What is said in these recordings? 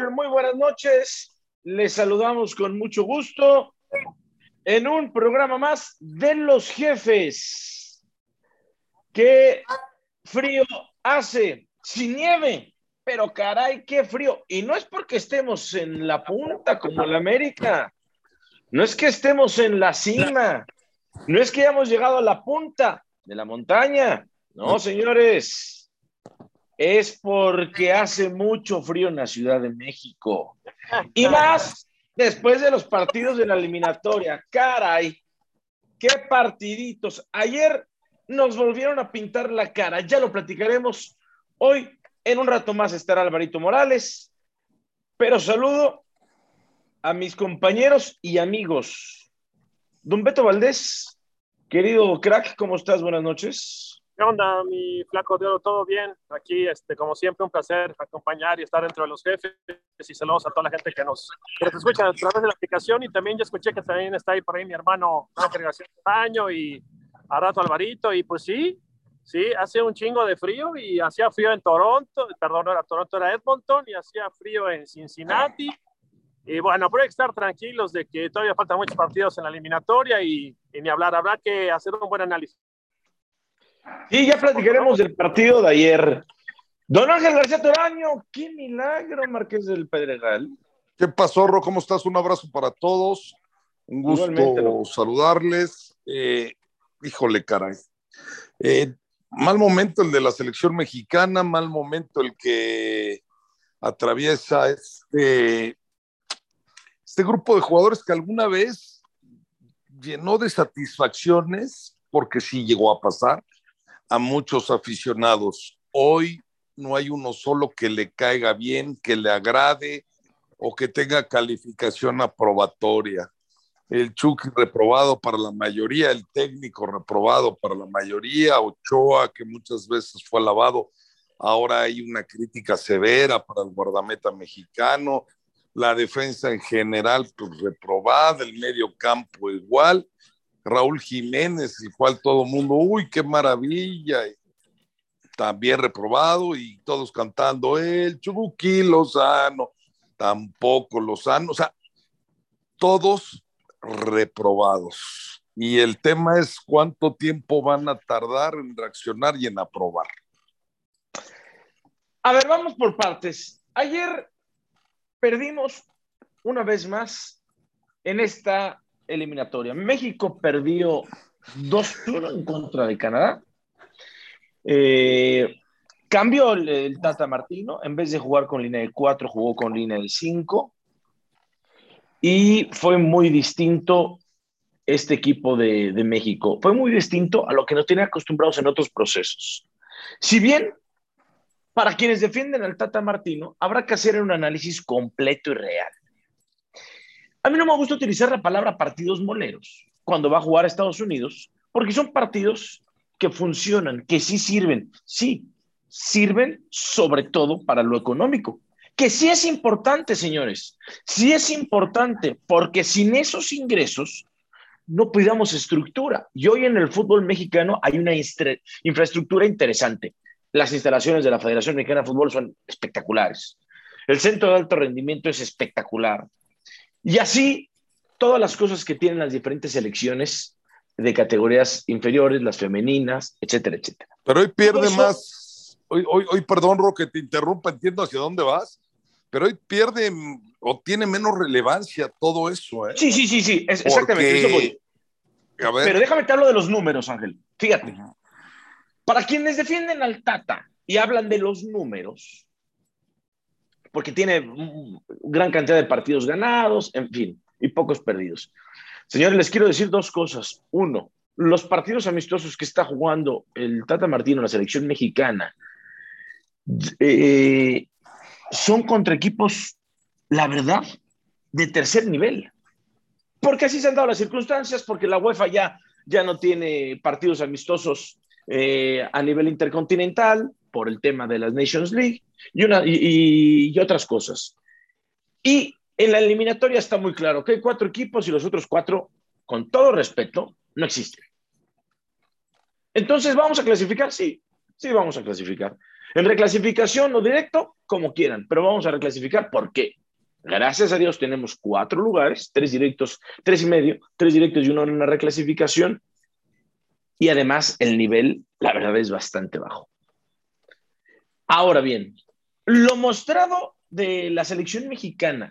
muy buenas noches. Les saludamos con mucho gusto en un programa más de los jefes. Qué frío hace, sin nieve, pero caray, qué frío. Y no es porque estemos en la punta como la América, no es que estemos en la cima, no es que hayamos llegado a la punta de la montaña, no, señores es porque hace mucho frío en la Ciudad de México. Y más después de los partidos de la eliminatoria. Caray, qué partiditos. Ayer nos volvieron a pintar la cara. Ya lo platicaremos. Hoy, en un rato más, estará Alvarito Morales. Pero saludo a mis compañeros y amigos. Don Beto Valdés, querido crack, ¿cómo estás? Buenas noches. ¿Qué onda, mi flaco de oro? ¿Todo bien? Aquí, este, como siempre, un placer acompañar y estar dentro de los jefes. Y saludos a toda la gente que nos, que nos escucha a través de la aplicación. Y también ya escuché que también está ahí por ahí mi hermano Ángel García Año y a rato Alvarito. Y pues sí, sí, hace un chingo de frío y hacía frío en Toronto. Perdón, era Toronto, era Edmonton. Y hacía frío en Cincinnati. Y bueno, pero hay que estar tranquilos de que todavía faltan muchos partidos en la eliminatoria y, y ni hablar. Habrá que hacer un buen análisis. Sí, ya platicaremos del partido de ayer. Don Ángel García Toraño, qué milagro, Marqués del Pedregal. ¿Qué pasó, Ro? ¿Cómo estás? Un abrazo para todos. Un gusto saludarles. Eh, híjole, caray. Eh, mal momento el de la selección mexicana, mal momento el que atraviesa este, este grupo de jugadores que alguna vez llenó de satisfacciones, porque sí llegó a pasar, a muchos aficionados. Hoy no hay uno solo que le caiga bien, que le agrade o que tenga calificación aprobatoria. El Chucky reprobado para la mayoría, el técnico reprobado para la mayoría, Ochoa que muchas veces fue alabado, ahora hay una crítica severa para el guardameta mexicano, la defensa en general pues reprobada, el medio campo igual, Raúl Jiménez, el cual todo mundo, uy, qué maravilla, también reprobado y todos cantando, el Chubuquí Lozano, tampoco Lozano, o sea, todos reprobados. Y el tema es cuánto tiempo van a tardar en reaccionar y en aprobar. A ver, vamos por partes. Ayer perdimos una vez más en esta eliminatoria. México perdió 2-1 en contra de Canadá. Eh, cambió el, Tata Martino, en vez de jugar con línea de 4, jugó con línea de 5. Y fue muy distinto este equipo de, de, México. Fue muy distinto a lo que nos tiene acostumbrados en otros procesos. Si bien, para quienes defienden al Tata Martino, habrá que hacer un análisis completo y real. A mí no me gusta utilizar la palabra partidos moleros cuando va a jugar a Estados Unidos, porque son partidos que funcionan, que sí sirven, sí, sirven sobre todo para lo económico, que sí es importante, señores, sí es importante, porque sin esos ingresos no cuidamos estructura. Y hoy en el fútbol mexicano hay una infraestructura interesante. Las instalaciones de la Federación Mexicana de Fútbol son espectaculares. El centro de alto rendimiento es espectacular. Y así, todas las cosas que tienen las diferentes selecciones de categorías inferiores, las femeninas, etcétera, etcétera. Pero hoy pierde más, hoy, hoy, hoy, perdón, Ro, que te interrumpa, entiendo hacia dónde vas, pero hoy pierde o tiene menos relevancia todo eso, ¿eh? Sí, sí, sí, sí, exactamente. Pero déjame te hablo de los números, Ángel. Fíjate. Para quienes defienden al Tata y hablan de los números, porque tiene gran cantidad de partidos ganados, en fin, y pocos perdidos. Señores, les quiero decir dos cosas. Uno, los partidos amistosos que está jugando el Tata Martino, la selección mexicana, eh, son contra equipos, la verdad, de tercer nivel. Porque así se han dado las circunstancias, porque la UEFA ya, ya no tiene partidos amistosos eh, a nivel intercontinental por el tema de las Nations League y, otras cosas. Y en la eliminatoria está muy claro que hay cuatro equipos y los otros cuatro, con todo respeto, no existen. Entonces, ¿vamos a clasificar? Sí, sí, vamos a clasificar. En reclasificación o directo, como quieran, pero vamos a reclasificar. ¿Por qué? Gracias a Dios tenemos cuatro lugares, tres directos, tres y medio, tres directos y uno en una reclasificación. Y además el nivel, la verdad, es bastante bajo. Ahora bien, lo mostrado de la selección mexicana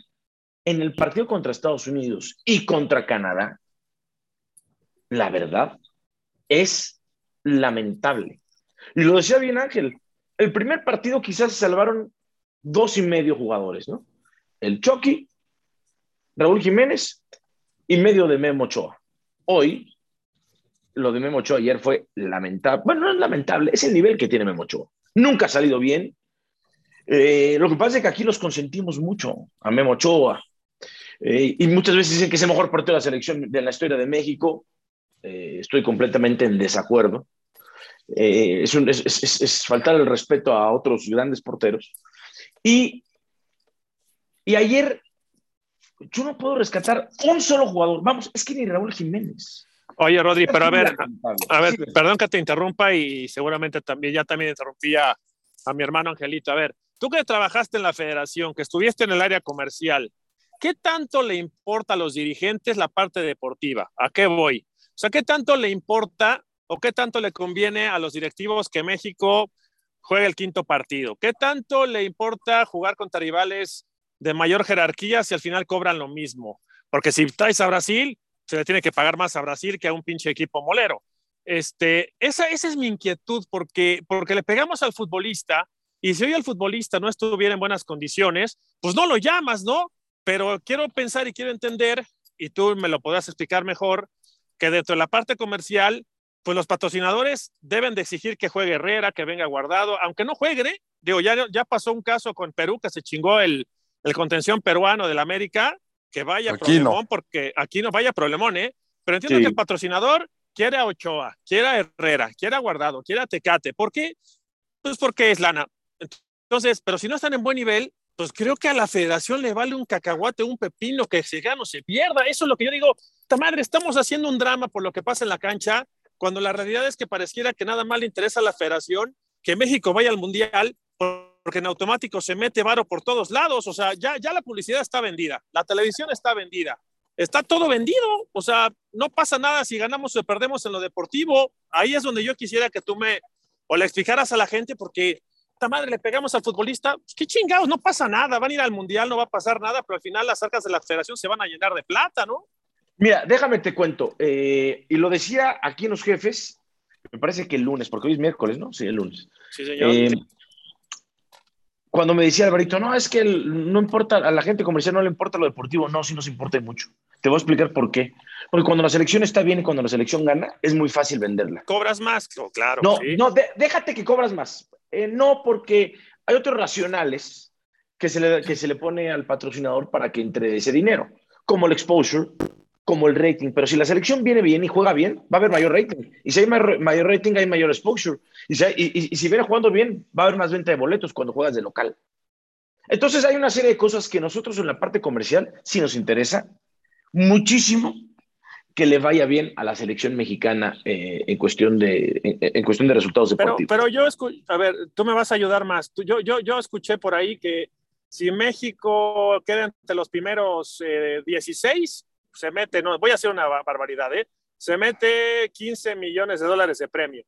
en el partido contra Estados Unidos y contra Canadá, la verdad, es lamentable. Y lo decía bien Ángel, el primer partido quizás se salvaron dos y medio jugadores, ¿no? El Chucky, Raúl Jiménez y medio de Memo Ochoa. Hoy, lo de Memo Ochoa ayer fue lamentable. Bueno, no es lamentable, es el nivel que tiene Memo Ochoa. Nunca ha salido bien. Eh, lo que pasa es que aquí los consentimos mucho a Memo Ochoa. Eh, y muchas veces dicen que es el mejor portero de la selección de la historia de México. Eh, estoy completamente en desacuerdo. Es, es, faltar el respeto a otros grandes porteros. Y y ayer yo no puedo rescatar un solo jugador. Vamos, es que ni Raúl Jiménez. Oye, Rodri, pero a ver, a ver, perdón que te interrumpa y seguramente también ya también interrumpía a mi hermano Angelito. A ver, tú que trabajaste en la federación, que estuviste en el área comercial, ¿qué tanto le importa a los dirigentes la parte deportiva? ¿A qué voy? O sea, ¿qué tanto le importa o qué tanto le conviene a los directivos que México juegue el quinto partido? ¿Qué tanto le importa jugar contra rivales de mayor jerarquía si al final cobran lo mismo. Porque si traes a Brasil, se le tiene que pagar más a Brasil que a un pinche equipo molero. Este, esa, esa es mi inquietud, porque, porque le pegamos al futbolista y si hoy el futbolista no estuviera en buenas condiciones, pues no lo llamas, ¿no? Pero quiero pensar y quiero entender, y tú me lo podrás explicar mejor, que dentro de la parte comercial, pues los patrocinadores deben de exigir que juegue Herrera, que venga guardado, aunque no juegue, digo, ya, ya pasó un caso con Perú que se chingó el, el contención peruano del América, que vaya problemón, porque aquí no vaya problemón, ¿eh? Pero entiendo que el patrocinador quiere a Ochoa, quiere a Herrera, quiere a Guardado, quiere a Tecate. ¿Por qué? Pues porque es lana. Entonces, pero si no están en buen nivel, pues creo que a la federación le vale un cacahuate, un pepino que se gane o se pierda. Eso es lo que yo digo. esta madre, estamos haciendo un drama por lo que pasa en la cancha, cuando la realidad es que pareciera que nada más le interesa a la federación que México vaya al mundial porque en automático se mete varo por todos lados, o sea, ya, ya la publicidad está vendida, la televisión está vendida, está todo vendido, o sea, no pasa nada si ganamos o perdemos en lo deportivo, ahí es donde yo quisiera que tú me, o le explicaras a la gente, porque esta madre le pegamos al futbolista, pues, qué chingados, no pasa nada, van a ir al mundial, no va a pasar nada, pero al final las arcas de la federación se van a llenar de plata, ¿no? Mira, déjame te cuento, eh, y lo decía aquí en los jefes, me parece que el lunes, porque hoy es miércoles, ¿no? Sí, el lunes. Sí, señor. Eh, cuando me decía Alvarito, no, es que no importa, a la gente comercial no le importa lo deportivo, no, sí nos importa mucho. Te voy a explicar por qué. Porque cuando la selección está bien y cuando la selección gana, es muy fácil venderla. ¿Cobras más? claro. No, no déjate que cobras más. Eh, no, porque hay otros racionales que se, le, que se le pone al patrocinador para que entre ese dinero, como el exposure, como el rating. Pero si la selección viene bien y juega bien, va a haber mayor rating. Y si hay mayor rating, hay mayor exposure. Y si, y, si viene jugando bien, va a haber más venta de boletos cuando juegas de local. Entonces hay una serie de cosas que nosotros en la parte comercial sí nos interesa muchísimo que le vaya bien a la selección mexicana eh, en, cuestión de, en, cuestión de resultados deportivos. Pero, yo, a ver, tú me vas a ayudar más. yo, yo, yo escuché por ahí que si México queda entre los primeros 16, eh, se mete, no, voy a hacer una barbaridad, ¿eh? Se mete 15 millones de dólares de premio.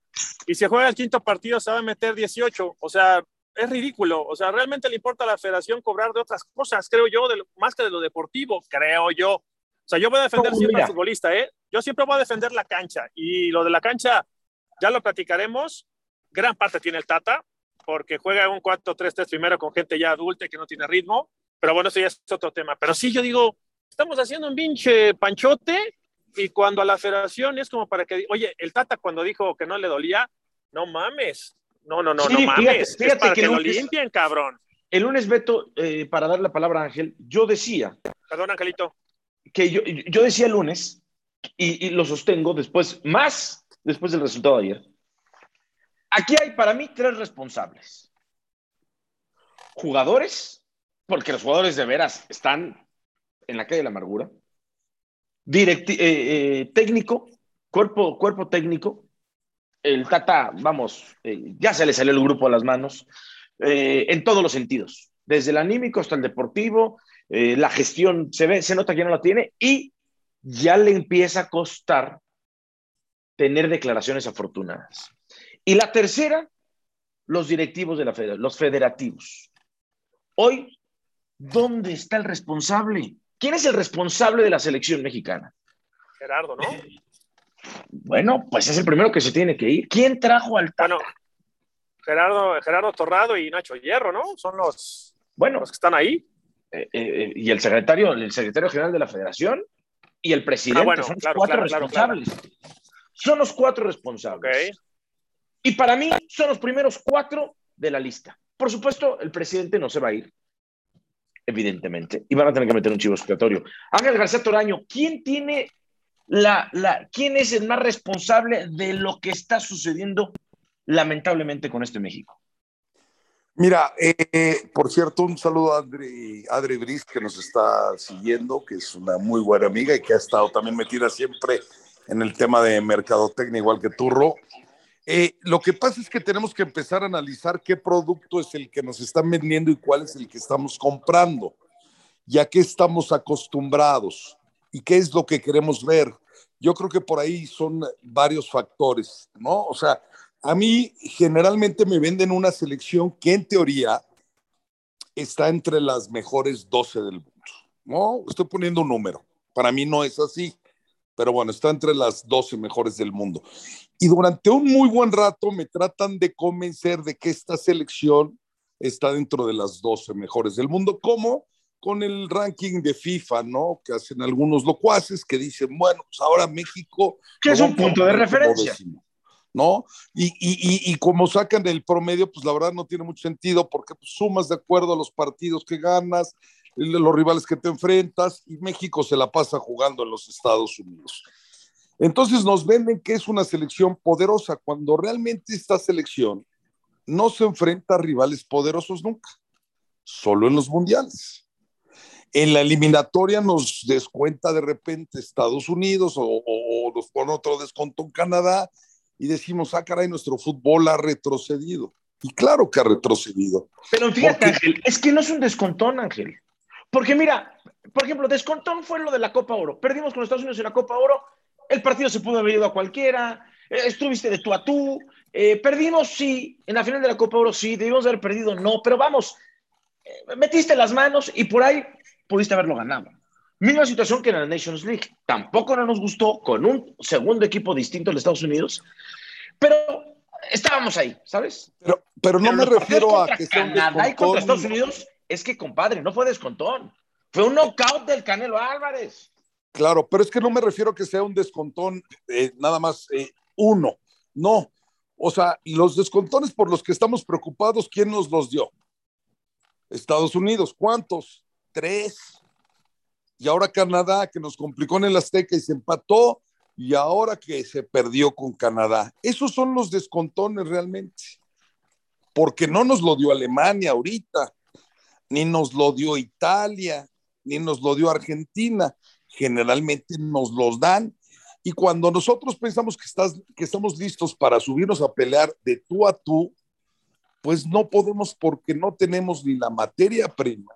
Y si juega el quinto partido, se va a meter 18. O sea, es ridículo. O sea, realmente le importa a la federación cobrar de otras cosas, creo yo, de más que de lo deportivo, creo yo. O sea, yo voy a defender siempre al futbolista, ¿eh? Yo siempre voy a defender la cancha. Y lo de la cancha, ya lo platicaremos. Gran parte tiene el Tata, porque juega un 4-3-3 primero con gente ya adulta que no tiene ritmo. Pero bueno, eso ya es otro tema. Pero sí, yo digo, estamos haciendo un pinche panchote y cuando a la federación es como para que, oye, el Tata cuando dijo que no le dolía, no mames, no, no, no, no mames, fíjate, para que, lo limpien, cabrón. El lunes, Beto, eh, para dar la palabra a Ángel, yo decía. Perdón, Angelito. Que yo, yo decía el lunes, y, y lo sostengo después, más después del resultado de ayer. Aquí hay para mí tres responsables. Jugadores, porque los jugadores de veras están en la calle de la amargura, eh, eh, técnico, cuerpo, cuerpo técnico, el Tata, vamos, eh, ya se le salió el grupo a las manos en todos los sentidos, desde el anímico hasta el deportivo, la gestión se ve, se nota que no la tiene y ya le empieza a costar tener declaraciones afortunadas. Y la tercera, los directivos de la federación, los federativos. Hoy, ¿dónde está el responsable? ¿Quién es el responsable de la selección mexicana? Gerardo, ¿no? Bueno, pues es el primero que se tiene que ir. ¿Quién trajo al Tata? Bueno, Gerardo, Gerardo Torrado y Nacho Hierro, ¿no? Son los, bueno, los que están ahí. Eh, eh, y el secretario, el secretario general de la federación y el presidente ah, son los cuatro responsables. Son los cuatro responsables. Y para mí son los primeros cuatro de la lista. Por supuesto, el presidente no se va a ir, evidentemente, y van a tener que meter un chivo expiatorio. Ángel García Toraño, ¿quién tiene la, la, quién es el más responsable de lo que está sucediendo lamentablemente con este México? Mira, eh, por cierto, un saludo a Adri, Adri Briz, que nos está siguiendo, que es una muy buena amiga y que ha estado también metida siempre en el tema de mercadotecnia, igual que Turro. Eh, lo que pasa es que tenemos que empezar a analizar qué producto es el que nos están vendiendo y cuál es el que estamos comprando, ya que estamos acostumbrados y qué es lo que queremos ver. Yo creo que por ahí son varios factores, ¿no? O sea, a mí generalmente me venden una selección que en teoría está entre las mejores 12 del mundo, ¿no? Estoy poniendo un número. Para mí no es así pero bueno, está entre las 12 mejores del mundo. Y durante un muy buen rato me tratan de convencer de que esta selección está dentro de las 12 mejores del mundo, como con el ranking de FIFA, ¿no? Que hacen algunos locuaces que dicen, bueno, pues ahora México... Que es un punto de referencia. ¿no? Y, y, y, como sacan el promedio, pues la verdad no tiene mucho sentido porque pues, sumas de acuerdo a los partidos que ganas, los rivales que te enfrentas, y México se la pasa jugando en los Estados Unidos. Entonces nos venden que es una selección poderosa, cuando realmente esta selección no se enfrenta a rivales poderosos nunca, solo en los mundiales. En la eliminatoria nos descuenta de repente Estados Unidos o, o, nos pone otro desconto en Canadá y decimos, ah, caray, nuestro fútbol ha retrocedido. Y claro que ha retrocedido. Pero fíjate, Ángel, es que no es un descontón, Ángel. Porque mira, por ejemplo, descontón fue lo de la Copa Oro. Perdimos con Estados Unidos en la Copa Oro, el partido se pudo haber ido a cualquiera, eh, estuviste de tú a tú, eh, perdimos, sí, en la final de la Copa Oro, sí, debimos haber perdido, no, pero vamos, eh, metiste las manos y por ahí pudiste haberlo ganado. Misma situación que en la Nations League. Tampoco no nos gustó con un segundo equipo distinto de Estados Unidos, pero estábamos ahí, ¿sabes? Pero, pero no me refiero a que Canadá y contra Estados Unidos es que, compadre, no fue descontón. Fue un knockout del Canelo Álvarez. Claro, pero es que no me refiero a que sea un descontón eh, nada más eh, uno. No. O sea, los descontones por los que estamos preocupados, ¿quién nos los dio? Estados Unidos. ¿Cuántos? Tres. Y ahora Canadá, que nos complicó en el Azteca y se empató, y ahora que se perdió con Canadá. Esos son los descontones realmente. Porque no nos lo dio Alemania ahorita ni nos lo dio Italia, ni nos lo dio Argentina. Generalmente nos los dan. Y cuando nosotros pensamos que, estás, que estamos listos para subirnos a pelear de tú a tú, pues no podemos porque no tenemos ni la materia prima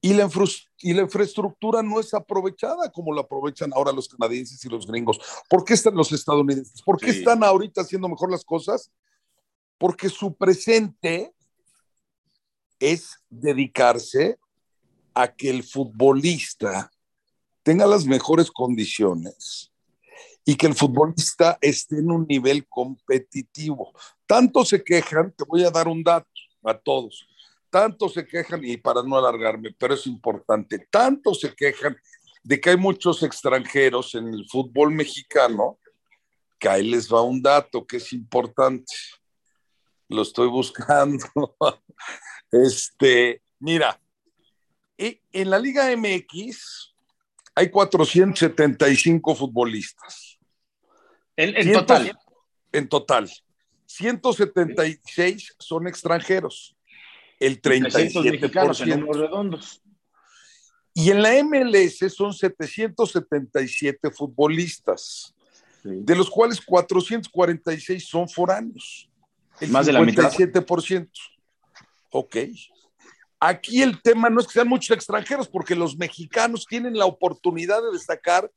y la, y la infraestructura no es aprovechada como la aprovechan ahora los canadienses y los gringos. ¿Por qué están los estadounidenses? ¿Por qué están ahorita haciendo mejor las cosas? Porque su presente es dedicarse a que el futbolista tenga las mejores condiciones y que el futbolista esté en un nivel competitivo. Tanto se quejan, te voy a dar un dato a todos, tanto se quejan, y para no alargarme, pero es importante, tanto se quejan de que hay muchos extranjeros en el fútbol mexicano, que ahí les va un dato que es importante. Lo estoy buscando. Este, mira, en la Liga MX hay 475 futbolistas. En, total. En total. 176 son extranjeros. El 37%. mexicanos en redondos. Y en la MLS son 777 futbolistas. de los cuales 446 son foráneos. El Más 57%. De la Ok. Aquí el tema no es que sean muchos extranjeros, porque los mexicanos tienen la oportunidad de destacar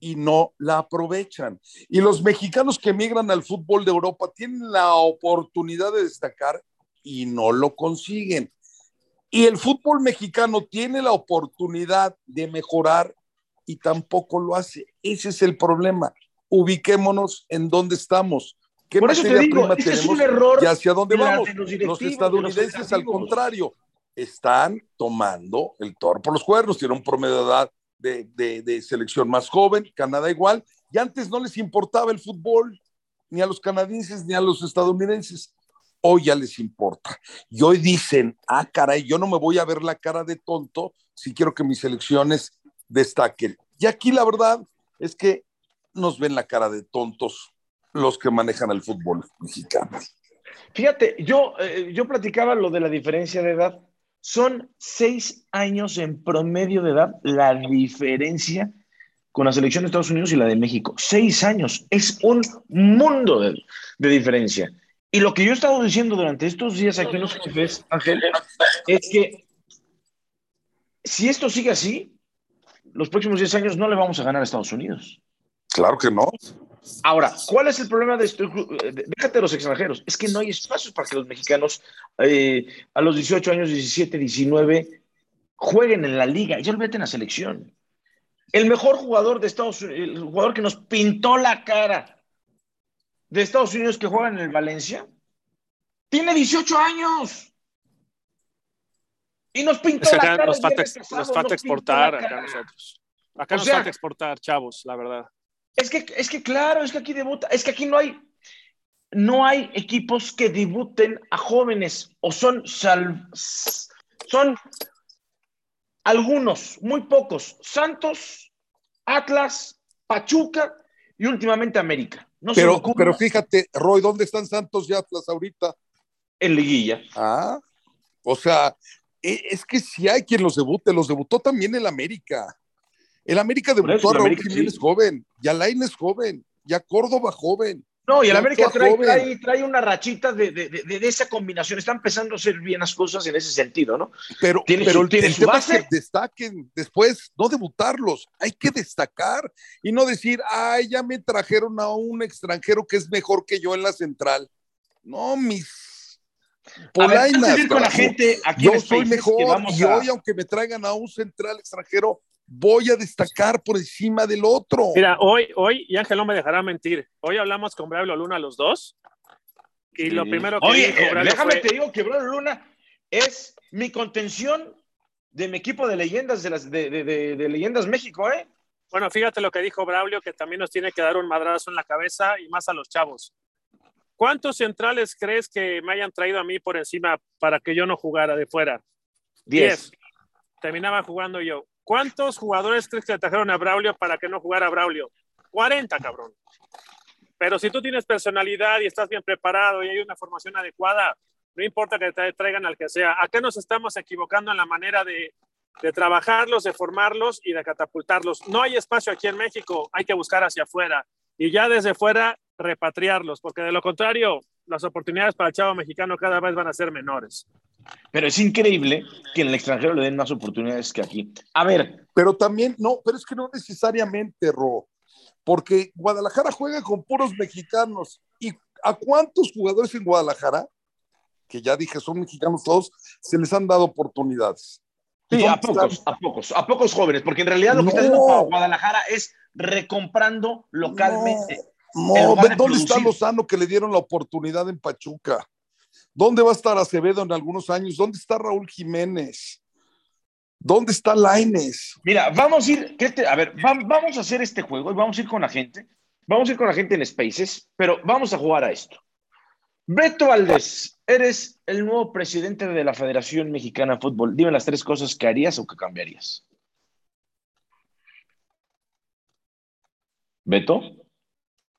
y no la aprovechan. Y los mexicanos que emigran al fútbol de Europa tienen la oportunidad de destacar y no lo consiguen. Y el fútbol mexicano tiene la oportunidad de mejorar y tampoco lo hace. Ese es el problema. Ubiquémonos en dónde estamos. ¿Qué Por eso te digo, este es un error y hacia dónde vamos? Los, los, estadounidenses, al contrario, están tomando el toro por los cuernos. Tienen un promedio de edad de, de selección más joven, Canadá igual, y antes no les importaba el fútbol, ni a los canadienses ni a los estadounidenses hoy ya les importa. Y hoy dicen, ah, caray, yo no me voy a ver la cara de tonto si quiero que mis elecciones destaquen. Y aquí la verdad es que nos ven la cara de tontos los que manejan el fútbol mexicano. Fíjate, yo, eh, yo platicaba lo de la diferencia de edad. Son seis años en promedio de edad la diferencia con la selección de Estados Unidos y la de México. Seis años. Es un mundo de, de diferencia. Y lo que yo he estado diciendo durante estos días aquí en los jefes, Ángel, es que si esto sigue así, los próximos 10 años no le vamos a ganar a Estados Unidos. Claro que no. Ahora, ¿cuál es el problema de esto? Déjate de los extranjeros. Es que no hay espacios para que los mexicanos eh, a los 18 años, 17, 19 jueguen en la liga. Ya olvídate en la selección. El mejor jugador de Estados Unidos, el jugador que nos pintó la cara de Estados Unidos que juega en el Valencia tiene 18 años. Y nos pintó la cara nos falta, nos falta exportar acá nosotros. Acá nos falta exportar, chavos, la verdad. Es que, es que claro, es que aquí debuta, es que aquí no hay, no hay equipos que debuten a jóvenes o son son algunos, muy pocos. Santos, Atlas, Pachuca y últimamente América pero, pero fíjate, Roy, ¿dónde están Santos y Atlas ahorita? En liguilla. Ah, o sea, e, es que si hay quien los debute, los debutó también el América. El América debutó a Raúl Jiménez joven, y Alain es joven, y a Córdoba joven. No, y el América trae, trae, una rachita de, de, de, esa combinación. Está empezando a hacer bien las cosas en ese sentido, ¿no? Pero, pero el, tema es que destaquen después, no debutarlos. Hay que destacar y no decir, ay, ya me trajeron a un extranjero que es mejor que yo en la central. No, mis polainas. con la gente aquí yo soy mejor y hoy, aunque me traigan a un central extranjero, voy a destacar por encima del otro. Mira, hoy, hoy, y Ángel no me dejará mentir, hoy hablamos con Braulio Luna los dos, y lo primero que Oye, dijo déjame te digo que Braulio Luna es mi contención de mi equipo de leyendas de, las, de, de, Leyendas México, ¿eh? Bueno, fíjate lo que dijo Braulio, que también nos tiene que dar un madrazo en la cabeza y más a los chavos. ¿Cuántos centrales crees que me hayan traído a mí por encima para que yo no jugara de fuera? Diez. Terminaba jugando yo. ¿Cuántos jugadores crees que trajeron a Braulio para que no jugara Braulio? 40, cabrón. Pero si tú tienes personalidad y estás bien preparado y hay una formación adecuada, no importa que te traigan al que sea. Acá nos estamos equivocando en la manera de, de trabajarlos, de formarlos y de catapultarlos. No hay espacio aquí en México, hay que buscar hacia afuera y ya desde fuera repatriarlos, porque de lo contrario, las oportunidades para el chavo mexicano cada vez van a ser menores. Pero es increíble que en el extranjero le den más oportunidades que aquí. A ver. Pero también, no, pero es que no necesariamente, Ro, porque Guadalajara juega con puros mexicanos. ¿Y a cuántos jugadores en Guadalajara, que ya dije son mexicanos todos, se les han dado oportunidades? Sí, a pocos, a pocos, a pocos jóvenes, porque en realidad lo que está haciendo Guadalajara es recomprando localmente. No, ¿dónde está Lozano que le dieron la oportunidad en Pachuca? ¿Dónde va a estar Acevedo en algunos años? ¿Dónde está Raúl Jiménez? ¿Dónde está Laines? Mira, vamos a ir, a ver, vamos a hacer este juego y vamos a ir con la gente. Vamos a ir con la gente en Spaces, pero vamos a jugar a esto. Beto Valdés, eres el nuevo presidente de la Federación Mexicana de Fútbol. Dime las tres cosas que harías o que cambiarías. Beto,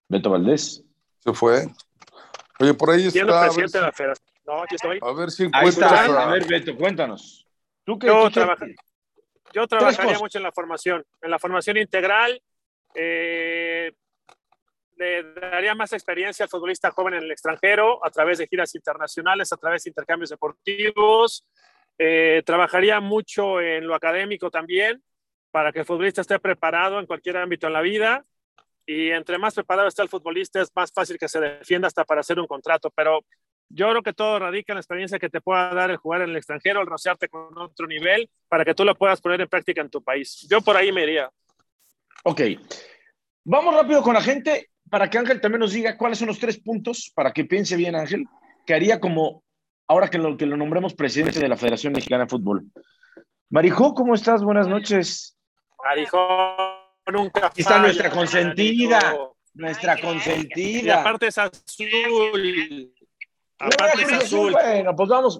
Beto Valdés. Se fue. Oye, por ahí está. A ver, si, no, aquí estoy. A ver si encuentras. A... ver, Beto, cuéntanos. ¿Tú qué, yo, yo trabajaría mucho en la formación, en la formación integral. Eh, le daría más experiencia al futbolista joven en el extranjero a través de giras internacionales, a través de intercambios deportivos. Eh, trabajaría mucho en lo académico también para que el futbolista esté preparado en cualquier ámbito en la vida. Y entre más preparado está el futbolista, es más fácil que se defienda hasta para hacer un contrato. Pero yo creo que todo radica en la experiencia que te pueda dar el jugar en el extranjero, el rociarte con otro nivel, para que tú lo puedas poner en práctica en tu país. Yo por ahí me iría. Ok. Vamos rápido con la gente para que Ángel también nos diga cuáles son los tres puntos, para que piense bien Ángel, que haría como, ahora que lo, que lo nombremos presidente de la Federación Mexicana de Fútbol. Marijo, ¿cómo estás? Buenas noches. Marijo, nunca. Aquí está nuestra consentida, nuestra consentida. Y aparte es azul. Aparte es azul. Bueno, pues vamos,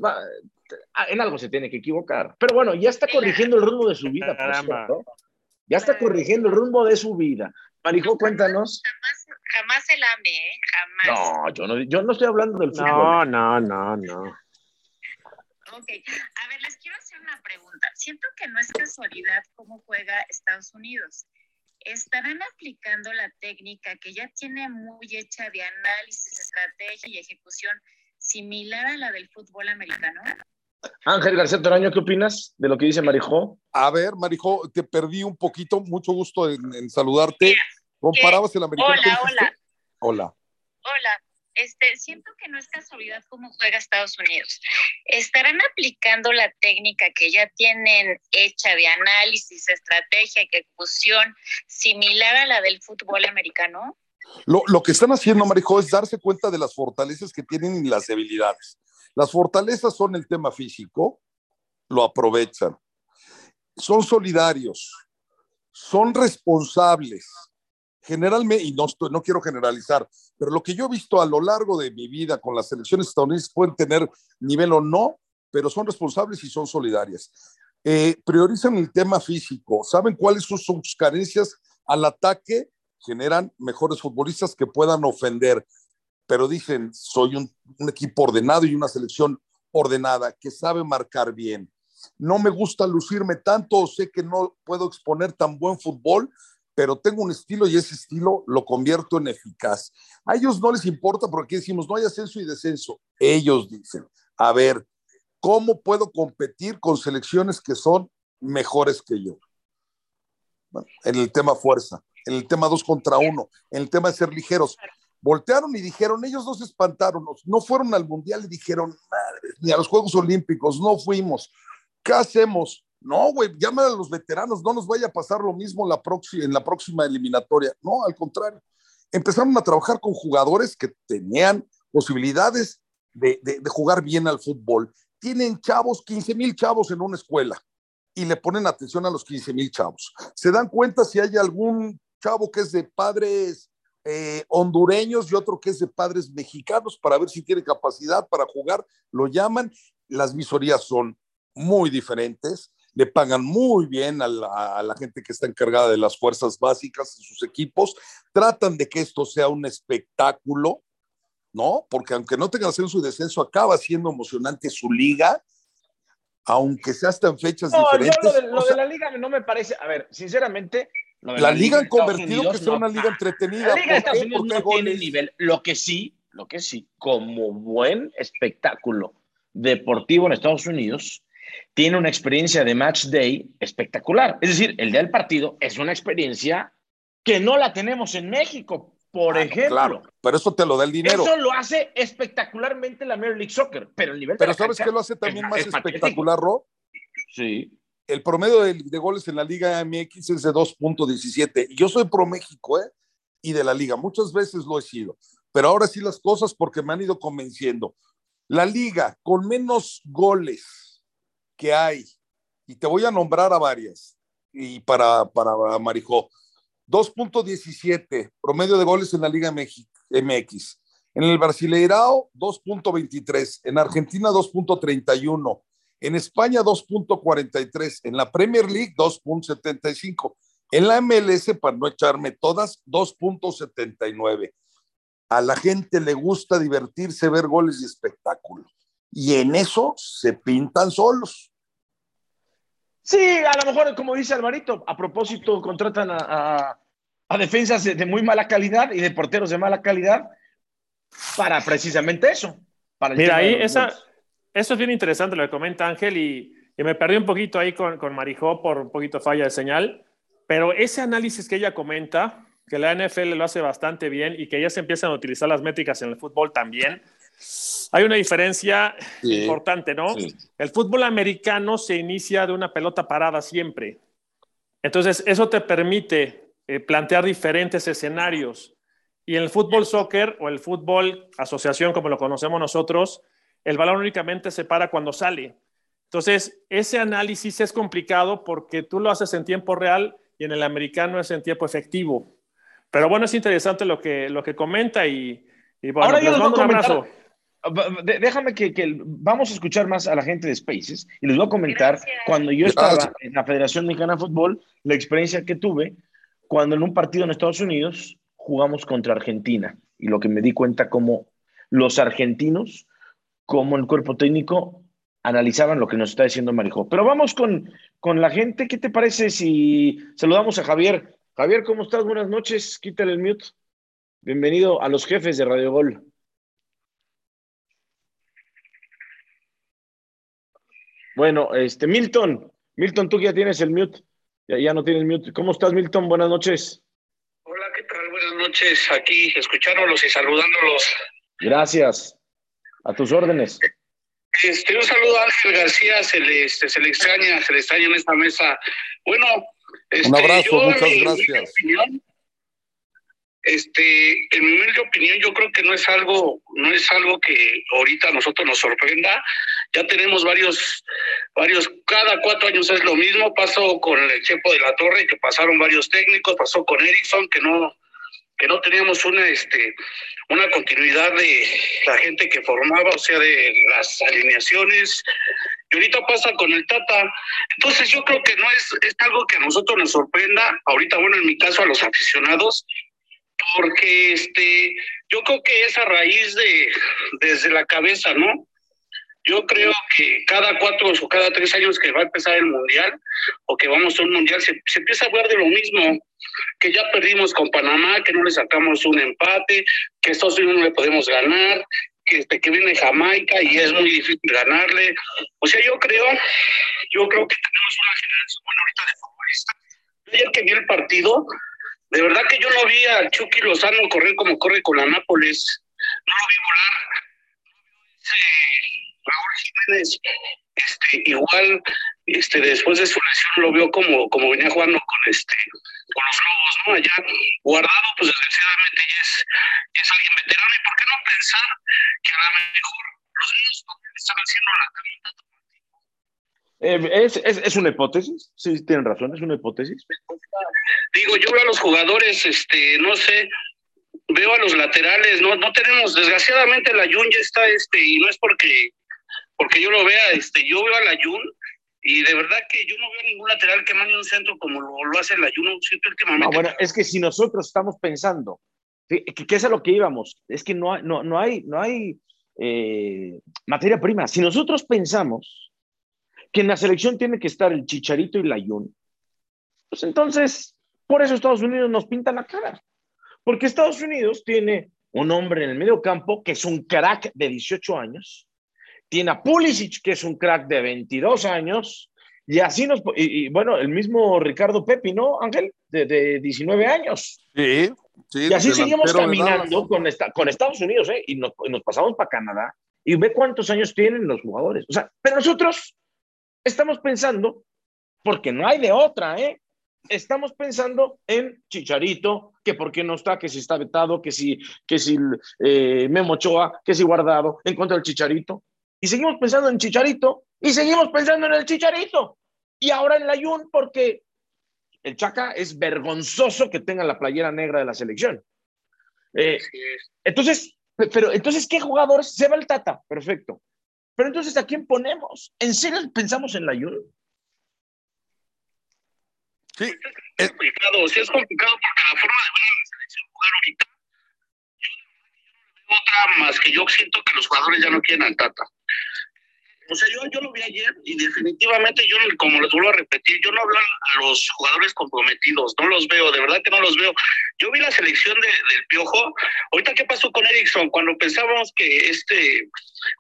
en algo se tiene que equivocar. Pero bueno, ya está corrigiendo el rumbo de su vida, por Ya está corrigiendo el rumbo de su vida. Marijo, cuéntanos. Jamás, jamás el AME, ¿eh? Jamás. No yo, no, yo no estoy hablando del fútbol. No, no, no, no. Ok, a ver, les quiero hacer una pregunta. Siento que no es casualidad cómo juega Estados Unidos. ¿Estarán aplicando la técnica que ya tiene muy hecha de análisis, estrategia y ejecución similar a la del fútbol americano? Ángel García Toraño, ¿qué opinas de lo que dice Marijó? A ver, Marijó, te perdí un poquito, mucho gusto en, saludarte. ¿Comparabas el americano? Hola, hola. Hola. Hola. Este, siento que no es casualidad cómo juega Estados Unidos. ¿Estarán aplicando la técnica que ya tienen hecha de análisis, estrategia y ejecución similar a la del fútbol americano? Lo, lo que están haciendo, Marijo, es darse cuenta de las fortalezas que tienen y las debilidades. Las fortalezas son el tema físico, lo aprovechan. Son solidarios, son responsables. Generalmente, y no, no quiero generalizar, pero lo que yo he visto a lo largo de mi vida con las selecciones estadounidenses pueden tener nivel o no, pero son responsables y son solidarias. Eh, priorizan el tema físico, saben cuáles son sus carencias al ataque, generan mejores futbolistas que puedan ofender pero dicen, soy un, equipo ordenado y una selección ordenada que sabe marcar bien. No me gusta lucirme tanto, sé que no puedo exponer tan buen fútbol, pero tengo un estilo y ese estilo lo convierto en eficaz. A ellos no les importa porque decimos, no hay ascenso y descenso. Ellos dicen, a ver, ¿cómo puedo competir con selecciones que son mejores que yo? en el tema fuerza, en el tema dos contra uno, en el tema de ser ligeros voltearon y dijeron, ellos no se espantaron, no fueron al Mundial y dijeron, madre, ni a los Juegos Olímpicos, no fuimos. ¿Qué hacemos? No, güey, llámale a los veteranos, no nos vaya a pasar lo mismo la en la próxima eliminatoria. No, al contrario. Empezaron a trabajar con jugadores que tenían posibilidades de, de, de jugar bien al fútbol. Tienen chavos, 15 mil chavos en una escuela y le ponen atención a los 15 mil chavos. Se dan cuenta si hay algún chavo que es de padres eh, hondureños y otro que es de padres mexicanos para ver si tiene capacidad para jugar. Lo llaman, las visorías son muy diferentes, le pagan muy bien a la, gente que está encargada de las fuerzas básicas en sus equipos, tratan de que esto sea un espectáculo, ¿no? Porque aunque no tengan ascenso y descenso, acaba siendo emocionante su liga, aunque sea hasta en fechas diferentes. lo, de, lo de la liga no me parece, a ver, sinceramente, la, liga, han convertido que sea una liga entretenida. La liga de Estados Unidos no tiene nivel. Lo que sí, lo que sí, como buen espectáculo deportivo en Estados Unidos, tiene una experiencia de match day espectacular. Es decir, el día del partido es una experiencia que no la tenemos en México, por ejemplo. Claro, pero eso te lo da el dinero. Eso lo hace espectacularmente la Major League Soccer, pero el nivel Pero ¿sabes qué lo hace también más espectacular, Ro? Sí el promedio de, goles en la Liga MX es de 2.17. Y yo soy pro México, ¿eh? Y de la Liga. Muchas veces lo he sido. Pero ahora sí las cosas porque me han ido convenciendo. La Liga con menos goles que hay, y te voy a nombrar a varias, y para, para Marijó, 2.17 promedio de goles en la Liga MX. En el Brasileirao, 2.23. En Argentina, 2.31 en España, 2.43. En la Premier League, 2.75. En la MLS, para no echarme todas, 2.79. A la gente le gusta divertirse, ver goles y espectáculos. Y en eso se pintan solos. Sí, a lo mejor, como dice Alvarito, a propósito, contratan a, a defensas de, muy mala calidad y de porteros de mala calidad para precisamente eso. Para Mira, ahí esa, eso es bien interesante lo que comenta Ángel y, me perdí un poquito ahí con, con Marijó por un poquito falla de señal, pero ese análisis que ella comenta, que la NFL lo hace bastante bien y que ya se empiezan a utilizar las métricas en el fútbol también, hay una diferencia importante, ¿no? El fútbol americano se inicia de una pelota parada siempre. Entonces, eso te permite eh, plantear diferentes escenarios. Y en el fútbol soccer o el fútbol asociación, como lo conocemos nosotros, el balón únicamente se para cuando sale. Entonces, ese análisis es complicado porque tú lo haces en tiempo real y en el americano es en tiempo efectivo. Pero bueno, es interesante lo que, lo que comenta y, bueno, Ahora yo les voy a comentar, Déjame que, vamos a escuchar más a la gente de Spaces y les voy a comentar cuando yo estaba en la Federación Mexicana de Fútbol, la experiencia que tuve cuando en un partido en Estados Unidos jugamos contra Argentina y lo que me di cuenta como los argentinos, como el cuerpo técnico analizaban lo que nos está diciendo Marijó. Pero vamos con, con la gente. ¿Qué te parece si saludamos a Javier? Javier, ¿cómo estás? Buenas noches. Quítale el mute. Bienvenido a los jefes de Radio Gol. Bueno, este, Milton, Milton, tú ya tienes el mute, ya, ya no tienes mute. ¿Cómo estás, Milton? Buenas noches. Hola, ¿qué tal? Buenas noches, aquí escuchándolos y saludándolos. Gracias. A tus órdenes. Este, un saludo a Ángel García, se le, este, se le extraña, se le extraña en esta mesa. Bueno, este, un abrazo, muchas gracias. Este, en mi humilde opinión, yo creo que no es algo, no es algo que ahorita a nosotros nos sorprenda. Ya tenemos varios, varios, cada cuatro años es lo mismo. Pasó con el Chepo de la Torre, que pasaron varios técnicos, pasó con Erickson, que no, que no teníamos una, este, una continuidad de la gente que formaba, o sea, de las alineaciones. Y ahorita pasa con el Tata. Entonces yo creo que no es, es algo que a nosotros nos sorprenda. Ahorita, bueno, en mi caso a los aficionados, porque este, yo creo que es a raíz de, desde la cabeza, ¿no? Yo creo que cada cuatro o cada tres años que va a empezar el mundial o que vamos a un mundial, se, empieza a hablar de lo mismo, que ya perdimos con Panamá, que no le sacamos un empate, que Estados Unidos no le podemos ganar, que, este, que viene Jamaica y es muy difícil ganarle. O sea, yo creo, yo creo que tenemos una generación buena ahorita de futbolistas. Ayer que vi el partido, de verdad que yo no vi a Chucky Lozano correr como corre con la Nápoles. No lo vi volar. Raúl Jiménez, este, igual, este, después de su lesión lo vio como, como venía jugando con este, con los lobos, ¿no? Allá guardado, pues desgraciadamente ya es, ya es alguien veterano. ¿Y por qué no pensar que a lo mejor los niños están haciendo la eh, es, es, es, una hipótesis, sí, tienen razón, es una hipótesis. Digo, yo veo a los jugadores, este, no sé, veo a los laterales, no, no tenemos, desgraciadamente la Jun ya está, este, y no es porque, porque yo lo vea, este, yo veo a la Jun y de verdad que yo no veo ningún lateral que mande un centro como lo, lo hace la Jun, últimamente. No, bueno, es que si nosotros estamos pensando, que, es a lo que íbamos, es que no, no, no hay, no hay eh, materia prima. Si nosotros pensamos que en la selección tiene que estar el Chicharito y la Yun, pues entonces, por eso Estados Unidos nos pinta la cara. Porque Estados Unidos tiene un hombre en el medio campo que es un crack de 18 años, tiene a Pulisic que es un crack de 22 años, y así nos, y, bueno, el mismo Ricardo Pepi, ¿no, Ángel? De, 19 años. Sí, sí. Y así seguimos caminando con, esta, con Estados Unidos, ¿eh? Y nos, nos pasamos para Canadá. Y ve cuántos años tienen los jugadores. O sea, pero nosotros estamos pensando, porque no hay de otra, ¿eh? Estamos pensando en Chicharito, que por qué no está, que si está vetado, que si, que si eh, Memo Ochoa, que si guardado, en contra del Chicharito. Y seguimos pensando en Chicharito, y seguimos pensando en el Chicharito. Y ahora en la Jun, porque el Chaca es vergonzoso que tenga la playera negra de la selección. Eh, entonces, pero entonces, ¿qué jugadores? Se va el Tata, perfecto. Pero entonces, ¿a quién ponemos? ¿En serio pensamos en la ayuda? Sí. Es complicado, sí es complicado porque la forma de ver a la selección jugar ahorita, yo no veo otra más que yo siento que los jugadores ya no quieren al Tata. O sea, yo, yo lo vi ayer y definitivamente yo, como les vuelvo a repetir, yo no hablo a los jugadores comprometidos, no los veo, de verdad que no los veo. Yo vi la selección de, del Piojo. Ahorita, ¿qué pasó con Erickson? Cuando pensamos que este,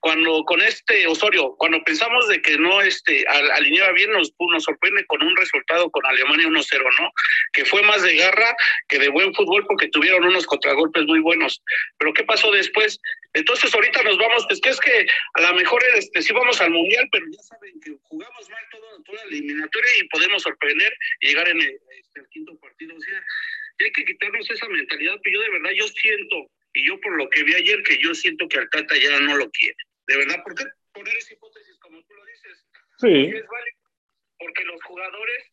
cuando con este Osorio, cuando pensamos de que no este, alineaba bien, nos, nos sorprende con un resultado con Alemania 1-0, ¿no? Que fue más de garra que de buen fútbol porque tuvieron unos contragolpes muy buenos. Pero ¿qué pasó después? Entonces ahorita nos vamos, pues que es que a lo mejor este, sí vamos al Mundial, pero ya saben que jugamos mal todo, toda la eliminatoria y podemos sorprender y llegar en el, este, quinto partido. O sea, hay que quitarnos esa mentalidad, pero yo de verdad yo siento, y yo por lo que vi ayer, que yo siento que Tata ya no lo quiere. De verdad, ¿por qué poner esa hipótesis como tú lo dices? Sí. Es válido, porque los jugadores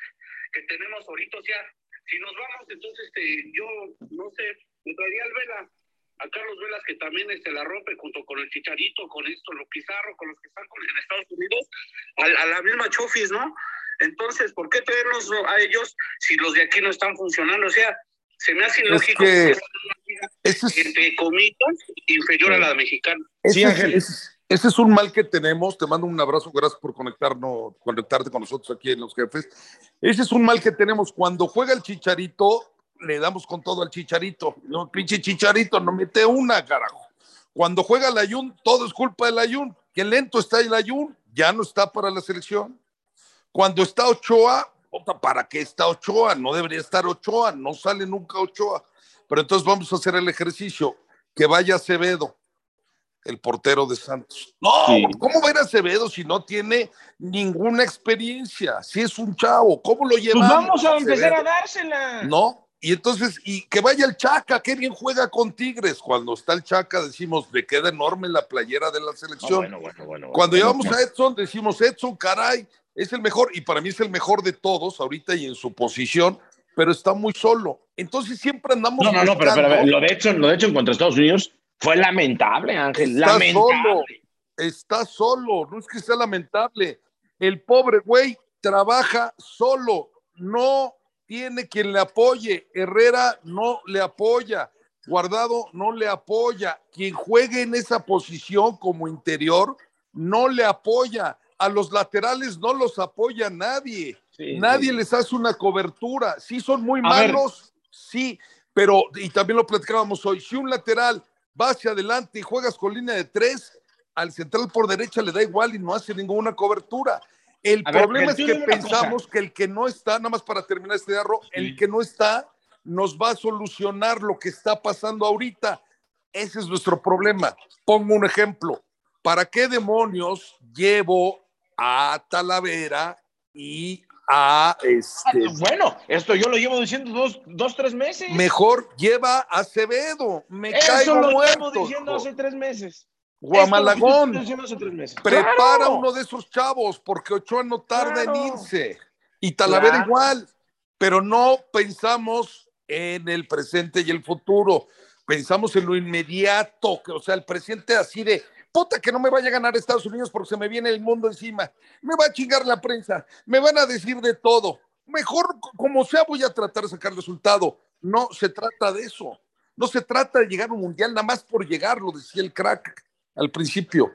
que tenemos ahorita, o sea, si nos vamos, entonces este, yo, no sé, me traería al Vela a Carlos Velas, que también se este, la rompe junto con el Chicharito, con esto, lo Pizarro, con los que están en Estados Unidos, a, la misma Chofis, ¿no? Entonces, ¿por qué traernos a ellos si los de aquí no están funcionando? O sea, se me hace ilógico que, entre comillas inferior a la mexicana. Sí, Ángel. ese es un mal que tenemos. Te mando un abrazo, gracias por conectarnos, conectarte con nosotros aquí en Los Jefes. Ese es un mal que tenemos. Cuando juega el Chicharito, le damos con todo al chicharito. No, pinche chicharito, no mete una, carajo. Cuando juega el Ayun, todo es culpa del Ayun. Qué lento está el Ayun, ya no está para la selección. Cuando está Ochoa, ¿para qué está Ochoa? No debería estar Ochoa, no sale nunca Ochoa. Pero entonces vamos a hacer el ejercicio. Que vaya Acevedo, el portero de Santos. No, ¿cómo va a ir Acevedo si no tiene ninguna experiencia? Si es un chavo, ¿cómo lo llevamos? Pues vamos a empezar a dársela. No, y entonces, y que vaya el Chaca, qué bien juega con Tigres. Cuando está el Chaca, decimos, le queda enorme la playera de la selección. Cuando llevamos a Edson, decimos, Edson, caray, es el mejor, y para mí es el mejor de todos ahorita y en su posición, pero está muy solo. Entonces siempre andamos. No, no, no, pero, lo de Edson, lo de Edson contra Estados Unidos fue lamentable, Ángel. Está lamentable. solo, está solo, no es que sea lamentable. El pobre güey trabaja solo, no tiene quien le apoye. Herrera no le apoya. Guardado no le apoya. Quien juegue en esa posición como interior no le apoya. A los laterales no los apoya nadie. nadie les hace una cobertura. Sí son muy malos, sí, pero y también lo platicábamos hoy. Si un lateral va hacia adelante y juegas con línea de tres, al central por derecha le da igual y no hace ninguna cobertura. El problema es que pensamos que el que no está, nada más para terminar este arro, el que no está nos va a solucionar lo que está pasando ahorita. Ese es nuestro problema. Pongo un ejemplo. ¿Para qué demonios llevo a Talavera y a este? Ah, bueno, esto yo lo llevo diciendo dos, dos tres meses. Mejor lleva a Acevedo. Me Eso caigo lo muerto. llevo diciendo hace tres meses. Guamalagón, prepara uno de esos chavos, porque Ochoa no tarda en irse. Y Talavera igual, pero no pensamos en el presente y el futuro. Pensamos en lo inmediato, que, o sea, el presente así de, puta que no me vaya a ganar Estados Unidos porque se me viene el mundo encima. Me va a chingar la prensa, me van a decir de todo. Mejor, como sea, voy a tratar de sacar resultado. No se trata de eso. No se trata de llegar a un mundial nada más por llegar, lo decía el crack al principio.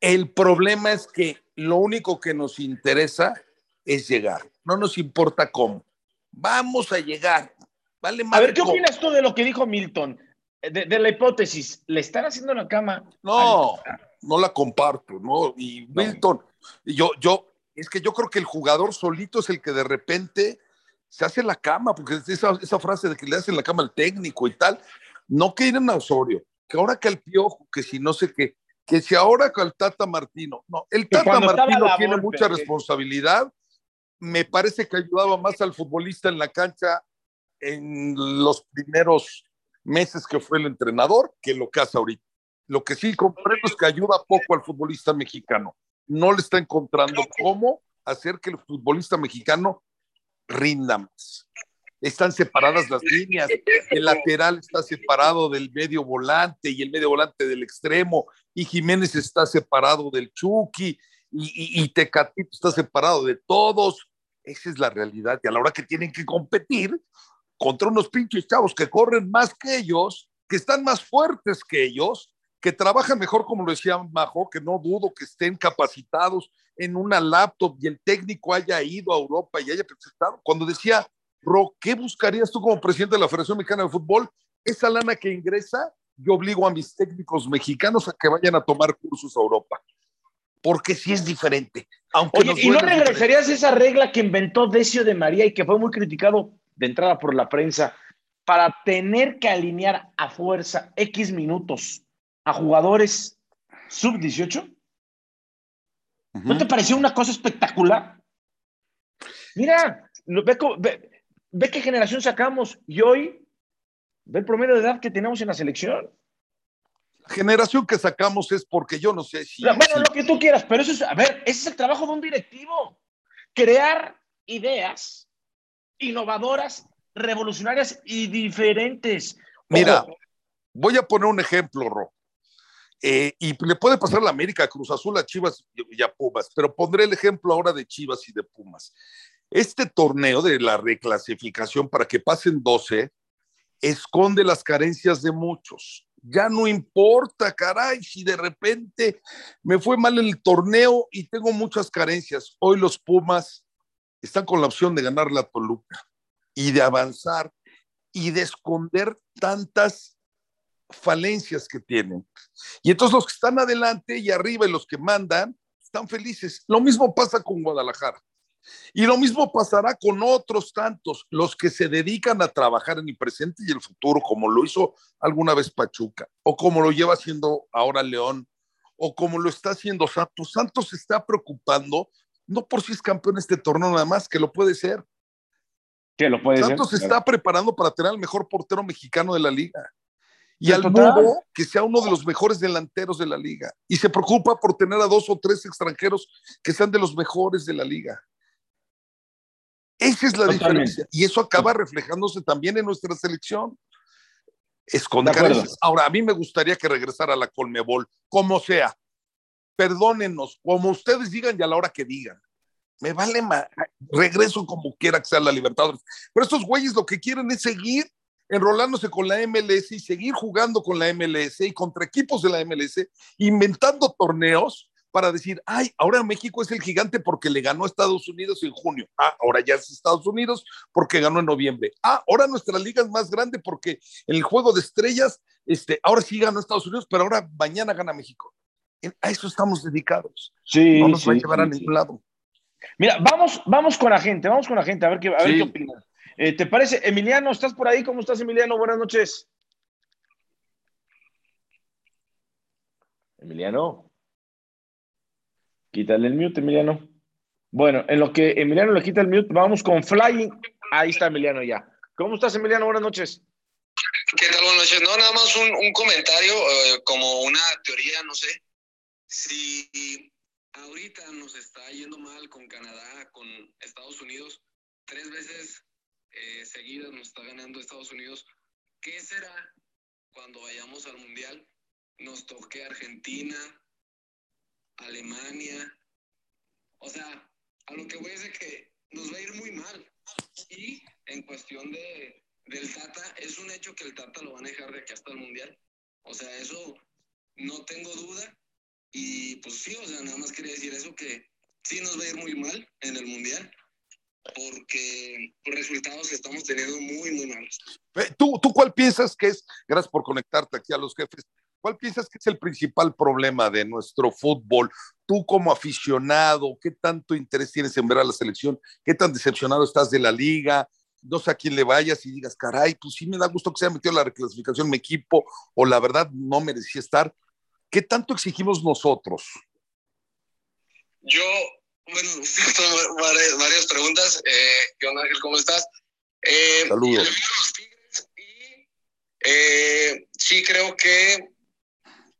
El problema es que lo único que nos interesa es llegar. No nos importa cómo. Vamos a llegar. Vale a ver, ¿qué opinas tú de lo que dijo Milton? De, la hipótesis, ¿le están haciendo la cama? No, no la comparto, ¿no? Y Milton, yo, yo, es que yo creo que el jugador solito es el que de repente se hace la cama, porque esa, esa frase de que le hacen la cama al técnico y tal, no que ir a Osorio, que ahora que el Piojo, que si no sé qué, que si ahora con el Tata Martino, no, el Tata Martino tiene mucha responsabilidad, me parece que ayudaba más al futbolista en la cancha en los primeros meses que fue el entrenador que lo que hace ahorita. Lo que sí comprendo es que ayuda poco al futbolista mexicano. No le está encontrando cómo hacer que el futbolista mexicano rinda más están separadas las líneas, el lateral está separado del medio volante y el medio volante del extremo, y Jiménez está separado del Chucky, y, y, Tecatito está separado de todos. Esa es la realidad. Y a la hora que tienen que competir contra unos pinches chavos que corren más que ellos, que están más fuertes que ellos, que trabajan mejor, como lo decía Majo, que no dudo que estén capacitados en una laptop y el técnico haya ido a Europa y haya presentado. Cuando decía, Ro, ¿qué buscarías tú como presidente de la Federación Mexicana de Fútbol? Esa lana que ingresa, yo obligo a mis técnicos mexicanos a que vayan a tomar cursos a Europa. Porque sí es diferente. Aunque Oye, ¿y no regresarías a esa regla que inventó Decio de María y que fue muy criticado de entrada por la prensa para tener que alinear a fuerza X minutos a jugadores sub-18? ¿No te pareció una cosa espectacular? Mira, ve, ve, qué generación sacamos y hoy ve el promedio de edad que tenemos en la selección. La generación que sacamos es porque yo no sé si. bueno, lo que tú quieras, pero eso es, a ver, ese es el trabajo de un directivo. Crear ideas innovadoras, revolucionarias y diferentes. Mira, voy a poner un ejemplo, Ro. Eh, y le puede pasar a la América, a Cruz Azul, a Chivas y a Pumas, pero pondré el ejemplo ahora de Chivas y de Pumas. Este torneo de la reclasificación para que pasen 12 esconde las carencias de muchos. Ya no importa, caray, si de repente me fue mal el torneo y tengo muchas carencias. Hoy los Pumas están con la opción de ganar la Toluca y de avanzar y de esconder tantas falencias que tienen. Y entonces los que están adelante y arriba y los que mandan están felices. Lo mismo pasa con Guadalajara. Y lo mismo pasará con otros tantos, los que se dedican a trabajar en el presente y el futuro, como lo hizo alguna vez Pachuca, o como lo lleva haciendo ahora León, o como lo está haciendo Santos. Santos se está preocupando, no por si es campeón este torneo nada más, que lo puede ser. Que lo puede Santos se está preparando para tener al mejor portero mexicano de la liga y al Bubo que sea uno de los mejores delanteros de la liga. Y se preocupa por tener a dos o tres extranjeros que sean de los mejores de la liga. Esa es la diferencia. Y eso acaba reflejándose también en nuestra selección. Esconde Ahora, a mí me gustaría que regresara a la Colmebol, como sea. Perdónenos, como ustedes digan y a la hora que digan. Me vale más. Regreso como quiera que sea la Libertadores. Pero estos güeyes lo que quieren es seguir enrolándose con la MLS y seguir jugando con la MLS y contra equipos de la MLS, inventando torneos para decir, ay, ahora México es el gigante porque le ganó a Estados Unidos en junio. Ah, ahora ya es Estados Unidos porque ganó en noviembre. Ah, ahora nuestra liga es más grande porque en el juego de estrellas, este, ahora sí ganó Estados Unidos, pero ahora mañana gana México. A eso estamos dedicados. Sí, no nos va a llevar a ningún lado. Mira, vamos, vamos con la gente, vamos con la gente, a ver qué, a ver qué opinan. Eh, ¿Te parece? Emiliano, ¿estás por ahí? ¿Cómo estás, Emiliano? Buenas noches. Emiliano. Quítale el mute, Emiliano. Bueno, en lo que Emiliano le quita el mute, vamos con Flying. Ahí está Emiliano ya. ¿Cómo estás, Emiliano? Buenas noches. ¿Qué tal? Buenas noches. No, nada más un, comentario, eh, como una teoría, no sé. Si ahorita nos está yendo mal con Canadá, con Estados Unidos, tres veces eh, seguidas nos está ganando Estados Unidos. ¿Qué será cuando vayamos al Mundial? Nos toque Argentina, Alemania. O sea, a lo que voy es de que nos va a ir muy mal. Y en cuestión de, del Tata, es un hecho que el Tata lo van a dejar de aquí hasta el Mundial. O sea, eso no tengo duda. Y pues sí, o sea, nada más quería decir eso, que sí nos va a ir muy mal en el Mundial porque los resultados estamos teniendo muy, muy malos. ¿Tú, ¿Tú cuál piensas que es, gracias por conectarte aquí a los jefes, cuál piensas que es el principal problema de nuestro fútbol? Tú como aficionado, ¿qué tanto interés tienes en ver a la selección? ¿Qué tan decepcionado estás de la liga? No sé a quién le vayas y digas, caray, pues sí me da gusto que se haya metido la reclasificación mi equipo, o la verdad no merecía estar. ¿Qué tanto exigimos nosotros? Yo, bueno, varias, varias preguntas. Eh, ¿Qué onda, Ángel? ¿Cómo estás? Eh, Saludos. Eh, sí, creo que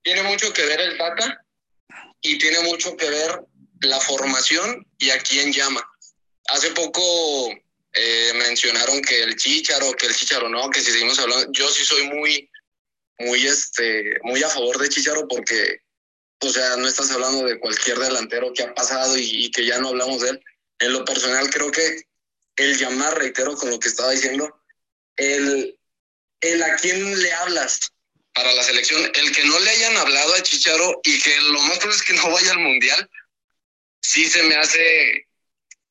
tiene mucho que ver el Tata y tiene mucho que ver la formación y a quién llama. Hace poco eh, mencionaron que el Chicharo, que el Chicharo no, que si seguimos hablando, yo sí soy muy, muy, este, muy a favor de Chicharo porque o sea, no estás hablando de cualquier delantero que ha pasado y, que ya no hablamos de él. En lo personal, creo que el llamar, reitero con lo que estaba diciendo, el, el a quién le hablas para la selección, el que no le hayan hablado a Chicharo y que lo más probable es que no vaya al Mundial, sí se me hace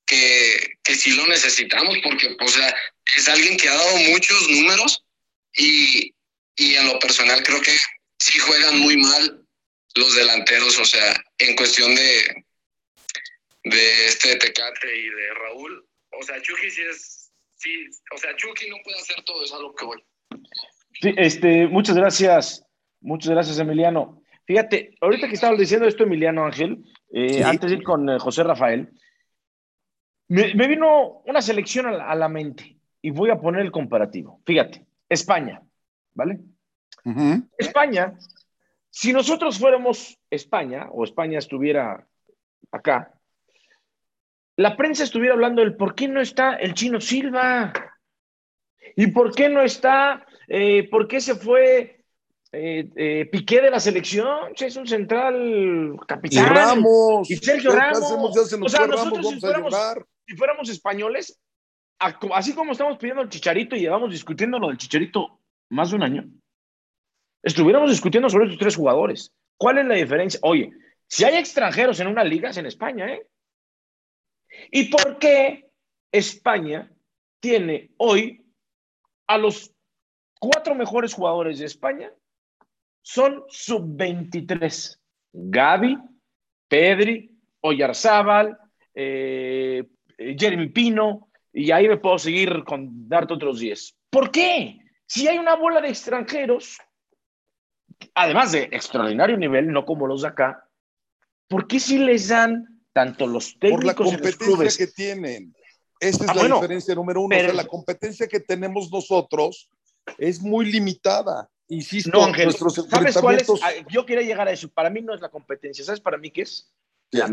que, que sí lo necesitamos, porque o sea, es alguien que ha dado muchos números y, y en lo personal creo que sí juegan muy mal los delanteros, o sea, en cuestión de, de este Tecate y de Raúl. O sea, Chucky sí es, sí, o sea, Chucky no puede hacer todo, es a lo que voy. Sí, este, muchas gracias, muchas gracias, Emiliano. Fíjate, ahorita que estaba diciendo esto, Emiliano Ángel, eh, antes de ir con eh, José Rafael, me, vino una selección a la, mente y voy a poner el comparativo. Fíjate, España, ¿vale? España, si nosotros fuéramos España o España estuviera acá, la prensa estuviera hablando del por qué no está el chino Silva y por qué no está, eh, por qué se fue eh, eh, Piqué de la selección, es un central capitán. Y Ramos. Y Sergio Ramos. o sea, nosotros si fuéramos, si fuéramos, españoles, así como estamos pidiendo el chicharito y llevamos discutiendo lo del chicharito más de un año, estuviéramos discutiendo sobre estos tres jugadores. ¿Cuál es la diferencia? Oye, si hay extranjeros en una liga, es en España, ¿eh? ¿Y por qué España tiene hoy a los cuatro mejores jugadores de España? Son sub-23. Gaby, Pedri, Oyarzábal, eh, Jeremy Pino, y ahí me puedo seguir con darte otros 10. ¿Por qué? Si hay una bola de extranjeros, además de extraordinario nivel, no como los de acá, ¿por qué si les dan tanto los técnicos Por la competencia que tienen. Esa es ah, la diferencia número uno. la competencia que tenemos nosotros es muy limitada. Insisto, no, Ángel, ¿sabes cuál es? Ah, yo quería llegar a eso. Para mí no es la competencia. ¿Sabes para mí qué es? La,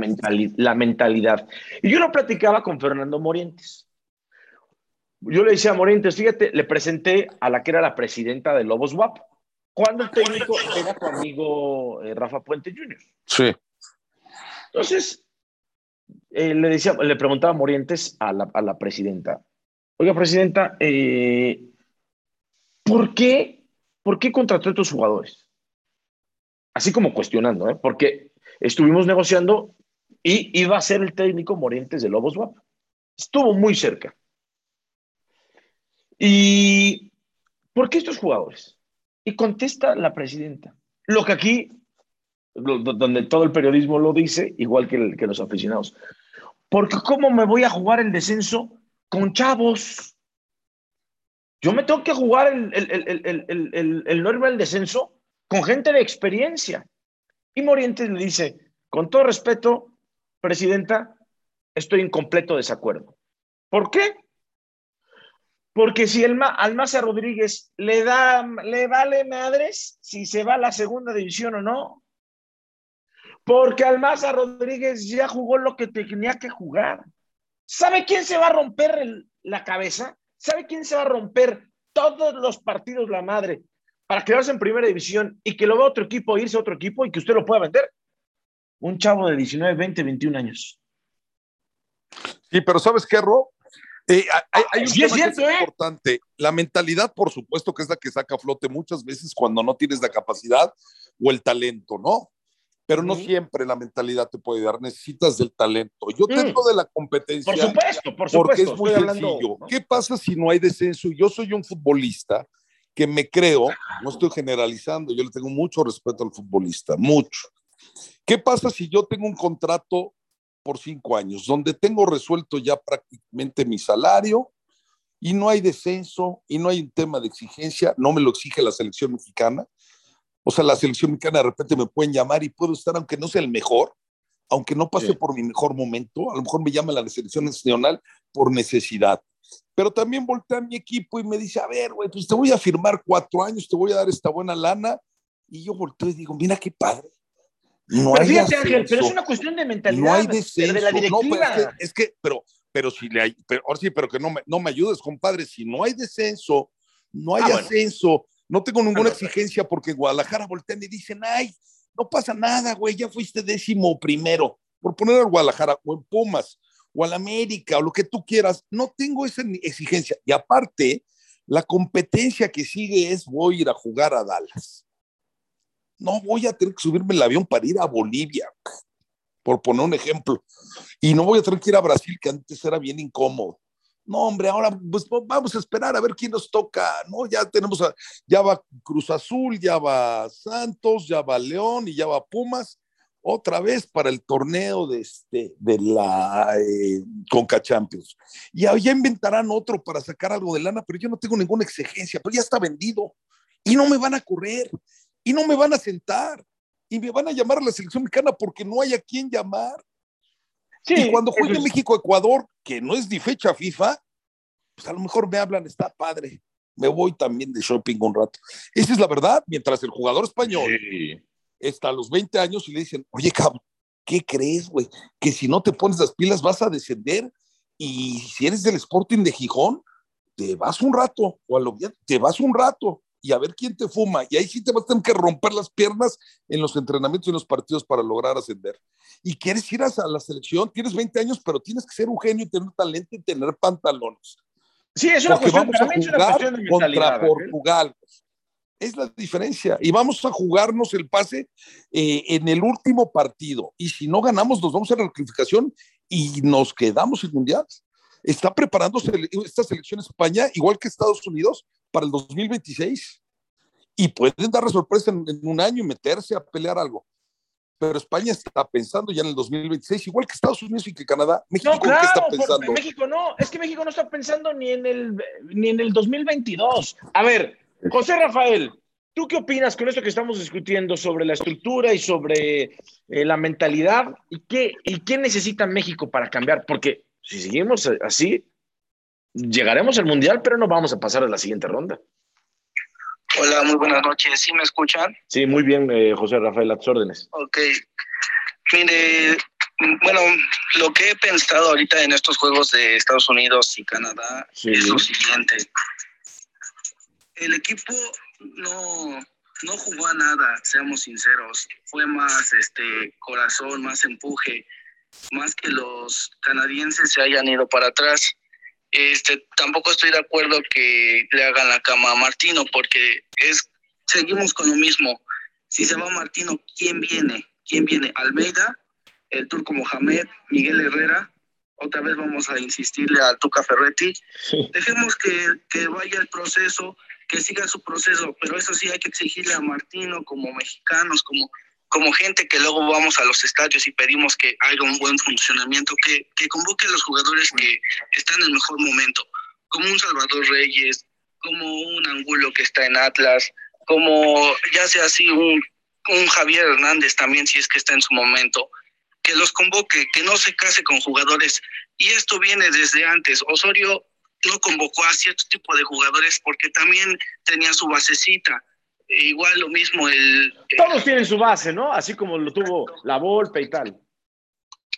la mentalidad. Y yo lo platicaba con Fernando Morientes. Yo le decía a Morientes, fíjate, le presenté a la que era la presidenta de Lobos WAP, cuando el técnico era tu amigo eh, Rafa Puente Jr. Sí. Entonces, eh, le, decía, le preguntaba a Morientes a la, presidenta, oiga, presidenta, eh, ¿por, qué, ¿por qué contrató a estos jugadores? Así como cuestionando, ¿eh? porque estuvimos negociando y iba a ser el técnico Morientes de Lobos WAP. Estuvo muy cerca. ¿Y por qué estos jugadores? Y contesta la presidenta, lo que aquí donde todo el periodismo lo dice, igual que, que los aficionados. Porque ¿cómo me voy a jugar el descenso con chavos? Yo me tengo que jugar el, el, el, el, descenso con gente de experiencia. Y Morientes le dice, con todo respeto, presidenta, estoy en completo desacuerdo. ¿Por qué? Porque si el Rodríguez le da, le vale madres si se va a la segunda división o no, porque Almaza Rodríguez ya jugó lo que tenía que jugar. ¿Sabe quién se va a romper la cabeza? ¿Sabe quién se va a romper todos los partidos la madre para quedarse en primera división y que lo vea otro equipo, irse a otro equipo y que usted lo pueda vender? Un chavo de 19, 20, 21 años. Sí, pero ¿sabes qué, Ro? Eh, hay, un tema que es ¿eh? importante. La mentalidad, por supuesto, que es la que saca a flote muchas veces cuando no tienes la capacidad o el talento, ¿no? Pero no siempre la mentalidad te puede dar, necesitas del talento. Yo mm. tengo de la competencia. Por supuesto, por supuesto. Porque es muy sencillo. ¿Qué pasa si no hay descenso? Yo soy un futbolista que me creo, no estoy generalizando, yo le tengo mucho respeto al futbolista, mucho. ¿Qué pasa si yo tengo un contrato por cinco años, donde tengo resuelto ya prácticamente mi salario y no hay descenso y no hay un tema de exigencia, no me lo exige la selección mexicana? O sea, la selección mexicana de repente me pueden llamar y puedo estar, aunque no sea el mejor, aunque no pase por mi mejor momento, a lo mejor me llama la selección nacional por necesidad. Pero también voltea a mi equipo y me dice, a ver, güey, pues te voy a firmar cuatro años, te voy a dar esta buena lana. Y yo volteo y digo, mira qué padre. No pero hay fíjate, Ángel, pero es una cuestión de mentalidad. No hay descenso. De la directiva. No, pero es, que, pero, pero si le hay, pero, ahora sí, pero que no me, no me ayudes, compadre. Si no hay descenso, no hay ah, ascenso, no tengo ninguna exigencia porque Guadalajara voltean y dicen, ay, no pasa nada, güey, ya fuiste décimo primero. Por poner al Guadalajara o en Pumas o al América o lo que tú quieras, no tengo esa exigencia. Y aparte, la competencia que sigue es voy a ir a jugar a Dallas. no voy a tener que subirme el avión para ir a Bolivia, por poner un ejemplo. Y no voy a tener que ir a Brasil, que antes era bien incómodo. No, hombre, ahora pues vamos a esperar a ver quién nos toca, ¿no? Ya tenemos, ya va Cruz Azul, ya va Santos, ya va León y ya va Pumas, otra vez para el torneo de, este, de la eh, Conca Champions. Y ya inventarán otro para sacar algo de lana, pero yo no tengo ninguna exigencia, pero ya está vendido y no me van a correr y no me van a sentar y me van a llamar a la selección mexicana porque no hay a quién llamar. Y cuando juegue México-Ecuador, que no es ni fecha FIFA, pues a lo mejor me hablan, está padre. Me voy también de shopping un rato. Esa es la verdad, mientras el jugador español está a los 20 años y le dicen, oye, cabrón, ¿qué crees, güey? Que si no te pones las pilas vas a descender y si eres del Sporting de Gijón, te vas un rato, o a lo bien, te vas un rato y a ver quién te fuma. Y ahí sí te vas a tener que romper las piernas en los entrenamientos y en los partidos para lograr ascender. Y quieres ir a la selección, tienes 20 años, pero tienes que ser un genio y tener talento y tener pantalones. Sí, es una cuestión, vamos a jugar contra Portugal. Es la diferencia. Y vamos a jugarnos el pase eh, en el último partido. Y si no ganamos, nos vamos a la clasificación y nos quedamos en mundial. Está preparándose esta selección España, igual que Estados Unidos, para el 2026 y pueden dar sorpresa en, un año y meterse a pelear algo. Pero España está pensando ya en el 2026, igual que Estados Unidos y que Canadá. México, no, claro, ¿qué está pensando? México no, es que México no está pensando ni en el, ni en el 2022. A ver, José Rafael, ¿tú qué opinas con esto que estamos discutiendo sobre la estructura y sobre eh, la mentalidad? ¿Y qué, ¿Y qué necesita México para cambiar? Porque si seguimos así, llegaremos al Mundial, pero no vamos a pasar a la siguiente ronda. Hola, muy buenas noches. ¿Sí me escuchan? Sí, muy bien, eh, José Rafael, a tus órdenes. Ok. Mire, bueno, lo que he pensado ahorita en estos juegos de Estados Unidos y Canadá es lo siguiente. El equipo no, no jugó a nada, seamos sinceros. Fue más este corazón, más empuje, más que los canadienses se hayan ido para atrás. Este, tampoco estoy de acuerdo que le hagan la cama a Martino, porque es, seguimos con lo mismo. Si se va Martino, ¿quién viene? ¿Quién viene? Almeida, el turco Mohamed, Miguel Herrera. Otra vez vamos a insistirle a Tuca Ferretti. Dejemos que, que vaya el proceso, que siga su proceso, pero eso sí hay que exigirle a Martino como mexicanos, como como gente que luego vamos a los estadios y pedimos que haya un buen funcionamiento, que, que convoque a los jugadores que están en el mejor momento, como un Salvador Reyes, como un Angulo que está en Atlas, como ya sea así un, un Javier Hernández también, si es que está en su momento, que los convoque, que no se case con jugadores. Y esto viene desde antes. Osorio no convocó a cierto tipo de jugadores porque también tenía su basecita igual lo mismo el... Todos tienen su base, ¿no? Así como lo tuvo la Volpe y tal.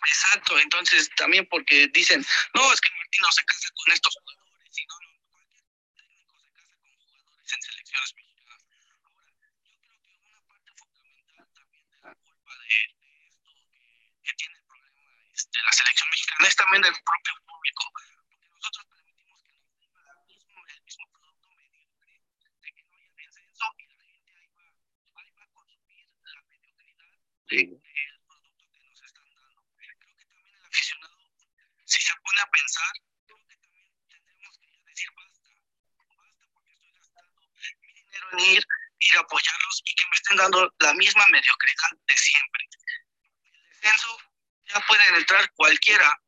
Exacto, entonces también porque dicen, no, es que Martín no se casa con estos jugadores, y no, no, técnico se casa con jugadores en selecciones mexicanas. Ahora, yo creo que una parte fundamental también de la culpa de, de esto que, que tiene el problema este, la selección mexicana es también del propio público, porque nosotros permitimos que nos diga mismo, el mismo producto mediocre, de que no haya descenso y el producto que nos están dando. Creo que también el aficionado, si se pone a pensar, creo que también tendremos que decir basta, basta porque estoy gastando mi dinero en ir, ir a apoyarlos y que me estén dando la misma mediocridad de siempre. El descenso ya pueden entrar cualquiera.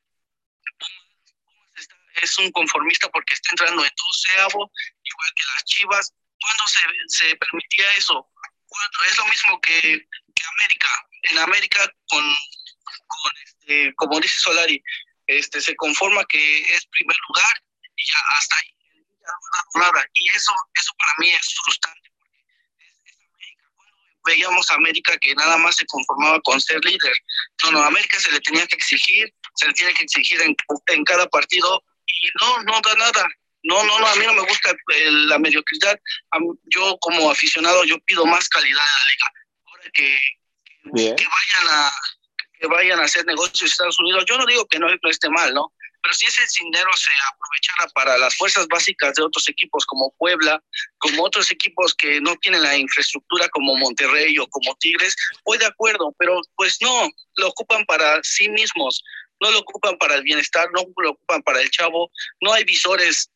es un conformista porque está entrando en doceavo, igual que las Chivas. ¿Cuándo se, se permitía eso? ¿Cuándo? Es lo mismo que, que América en América con, con este, como dice Solari, este, se conforma que es primer lugar y ya hasta ahí nada. Y eso, eso para mí es frustrante porque es, América. Cuando veíamos a América que nada más se conformaba con ser líder. No, no, a América se le tenía que exigir, se le tiene que exigir en, en cada partido y no, no da nada. No, no, no, a mí no me gusta la mediocridad. Yo como aficionado, yo pido más calidad en la liga. Ahora que, que vayan a que vayan a hacer negocios en Estados Unidos. Yo no digo que no, esté mal, ¿no? pero si ese dinero se aprovechara para las fuerzas básicas de otros equipos como Puebla, como otros equipos que no tienen la infraestructura como Monterrey o como Tigres, voy de acuerdo, pero pues no, lo ocupan para sí mismos, no lo ocupan para el bienestar, no lo ocupan para el chavo, no hay visores